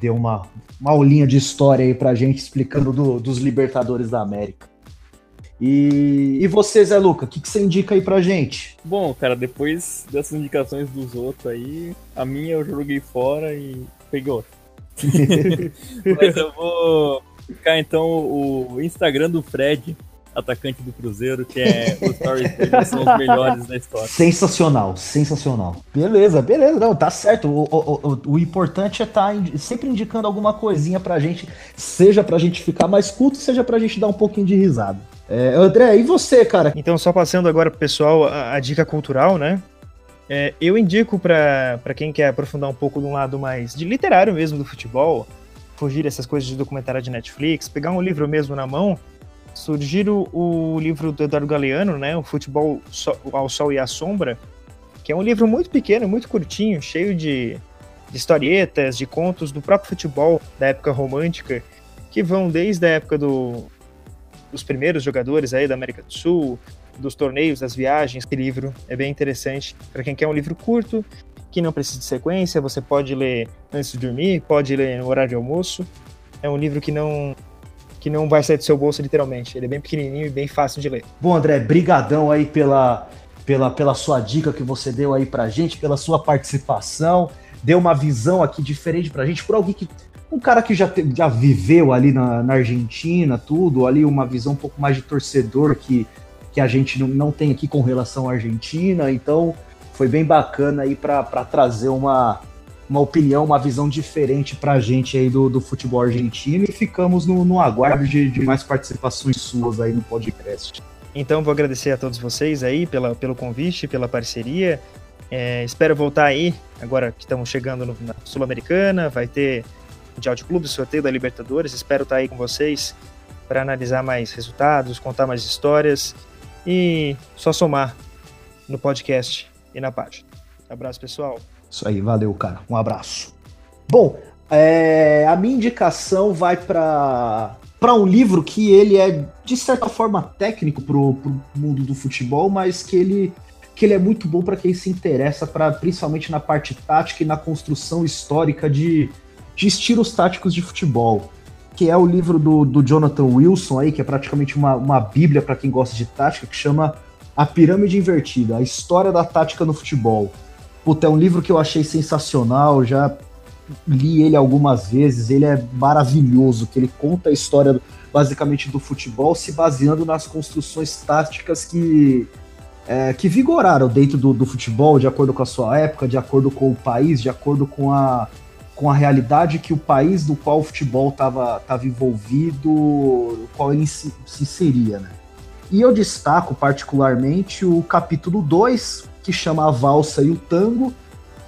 deu uma, uma aulinha de história aí pra gente, explicando do, dos Libertadores da América. E, e você, Zé Luca, o que, que você indica aí pra gente? Bom, cara, depois dessas indicações dos outros aí, a minha eu joguei fora e outra. [laughs] [laughs] Mas eu vou ficar então o Instagram do Fred, atacante do Cruzeiro, que é os stories dele são os melhores da história. Sensacional, sensacional. Beleza, beleza, não, tá certo. O, o, o, o importante é estar tá sempre indicando alguma coisinha pra gente, seja pra gente ficar mais culto, seja pra gente dar um pouquinho de risada. É, André, e você, cara? Então, só passando agora pro pessoal a, a dica cultural, né? É, eu indico para quem quer aprofundar um pouco de um lado mais de literário mesmo do futebol, fugir dessas coisas de documentário de Netflix, pegar um livro mesmo na mão surgiu o, livro do Eduardo Galeano, né, o Futebol ao Sol e à Sombra, que é um livro muito pequeno, muito curtinho, cheio de, de historietas, de contos do próprio futebol da época romântica, que vão desde a época do, dos primeiros jogadores aí da América do Sul, dos torneios, das viagens. Esse livro é bem interessante para quem quer um livro curto, que não precisa de sequência, você pode ler antes de dormir, pode ler no horário de almoço. É um livro que não que não vai sair do seu bolso literalmente. Ele é bem pequenininho e bem fácil de ler. Bom, André, brigadão aí pela, pela, pela sua dica que você deu aí pra gente, pela sua participação, deu uma visão aqui diferente pra gente, por alguém que um cara que já, te, já viveu ali na, na, Argentina, tudo, ali uma visão um pouco mais de torcedor que, que a gente não, não tem aqui com relação à Argentina, então foi bem bacana aí para trazer uma, uma opinião, uma visão diferente para a gente aí do, do futebol argentino e ficamos no, no aguardo de, de, mais participações suas aí no podcast. Então vou agradecer a todos vocês aí pela, pelo convite, pela parceria. É, espero voltar aí, agora que estamos chegando no, na Sul-Americana, vai ter Mundial de Clubes, sorteio da Libertadores. Espero estar aí com vocês para analisar mais resultados, contar mais histórias e só somar no podcast e na página. Abraço, pessoal. Isso aí, valeu, cara. Um abraço. Bom, é, a minha indicação vai para para um livro que ele é de certa forma técnico pro, pro mundo do futebol, mas que ele que ele é muito bom para quem se interessa para principalmente na parte tática e na construção histórica de, de estilos táticos de futebol, que é o livro do, do Jonathan Wilson aí, que é praticamente uma, uma bíblia para quem gosta de tática, que chama A Pirâmide Invertida, a história da tática no futebol. Puta, é um livro que eu achei sensacional, já li ele algumas vezes, ele é maravilhoso, que ele conta a história basicamente do futebol se baseando nas construções táticas que, é, que vigoraram dentro do, do, futebol, de acordo com a sua época, de acordo com o país, de acordo com a, com a realidade que o país do qual o futebol estava tava envolvido, qual ele se, se inseria, né? E eu destaco particularmente o capítulo 2, que chama A Valsa e o Tango,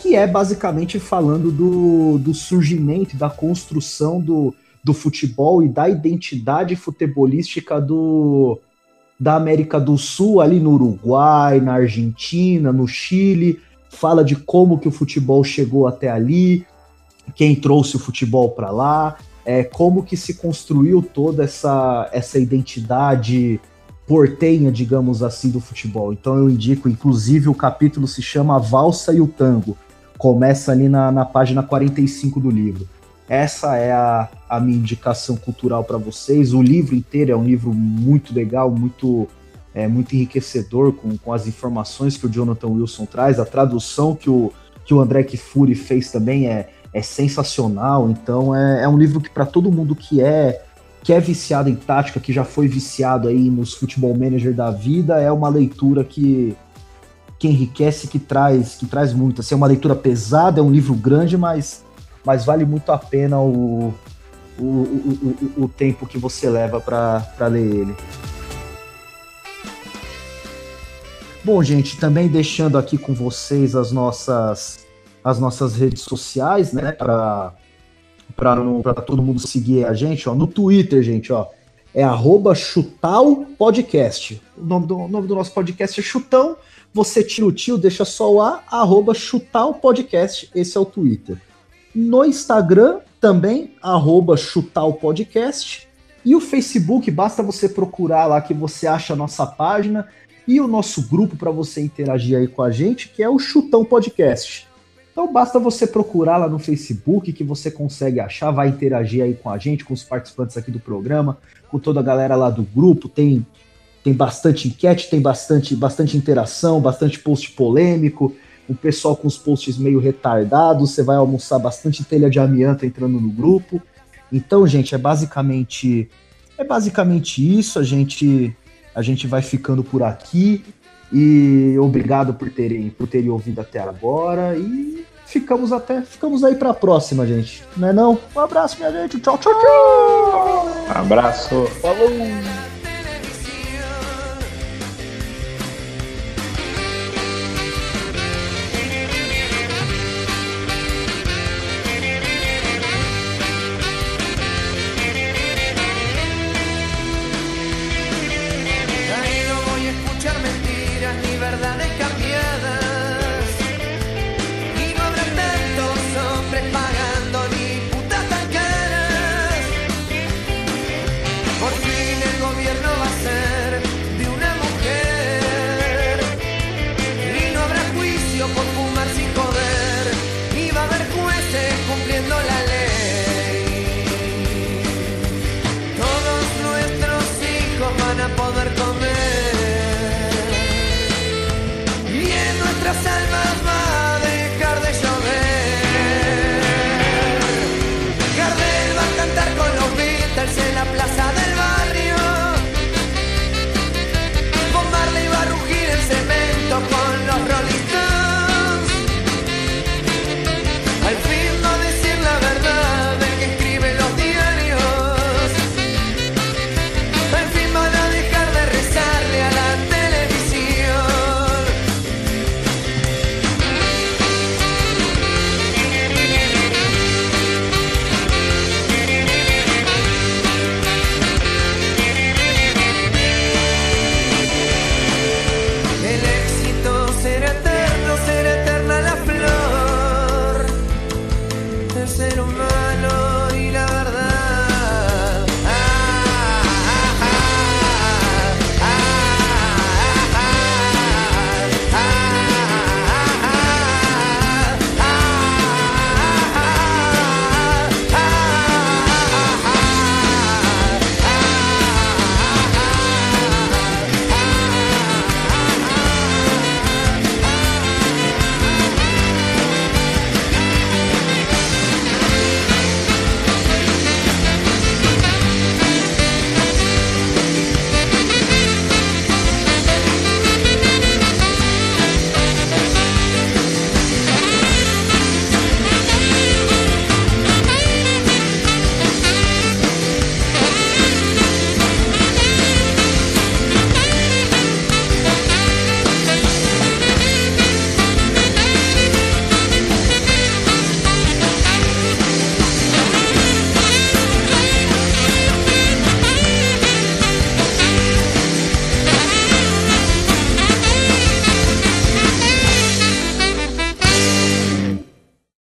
que é basicamente falando do, do surgimento, da construção do, do futebol e da identidade futebolística do, da América do Sul, ali no Uruguai, na Argentina, no Chile, fala de como que o futebol chegou até ali, quem trouxe o futebol para lá, é, como que se construiu toda essa, essa identidade portenha, digamos assim, do futebol. Então eu indico, inclusive o capítulo se chama A Valsa e o Tango, começa ali na, na página 45 do livro. Essa é a, a minha indicação cultural para vocês. O livro inteiro é um livro muito legal, muito é, muito enriquecedor com, com as informações que o Jonathan Wilson traz. A tradução que o, que o André Kifuri fez também é, é sensacional. Então é, é um livro que para todo mundo que é que é viciado em tática, que já foi viciado aí nos futebol manager da vida, é uma leitura que que enriquece, que traz, que traz muito. Assim, é uma leitura pesada, é um livro grande, mas, mas vale muito a pena o, o, o, o, o tempo que você leva para ler ele. Bom, gente, também deixando aqui com vocês as nossas as nossas redes sociais, né, para para todo mundo seguir a gente, ó, no Twitter, gente, ó, é arroba chutal podcast. O nome do, nome do nosso podcast é Chutão. Você tira o tio, deixa só o A, arroba chutar o podcast, esse é o Twitter. No Instagram, também, arroba chutar o podcast. E o Facebook, basta você procurar lá que você acha a nossa página e o nosso grupo para você interagir aí com a gente, que é o Chutão Podcast. Então basta você procurar lá no Facebook que você consegue achar, vai interagir aí com a gente, com os participantes aqui do programa, com toda a galera lá do grupo, tem tem bastante enquete, tem bastante, bastante interação, bastante post polêmico, o pessoal com os posts meio retardados, você vai almoçar bastante telha de amianto entrando no grupo. Então, gente, é basicamente é basicamente isso, a gente a gente vai ficando por aqui e obrigado por terem por terem ouvido até agora e ficamos até ficamos aí para a próxima, gente. Não é não? Um abraço, minha gente. Tchau, tchau, tchau. Um abraço. Falou.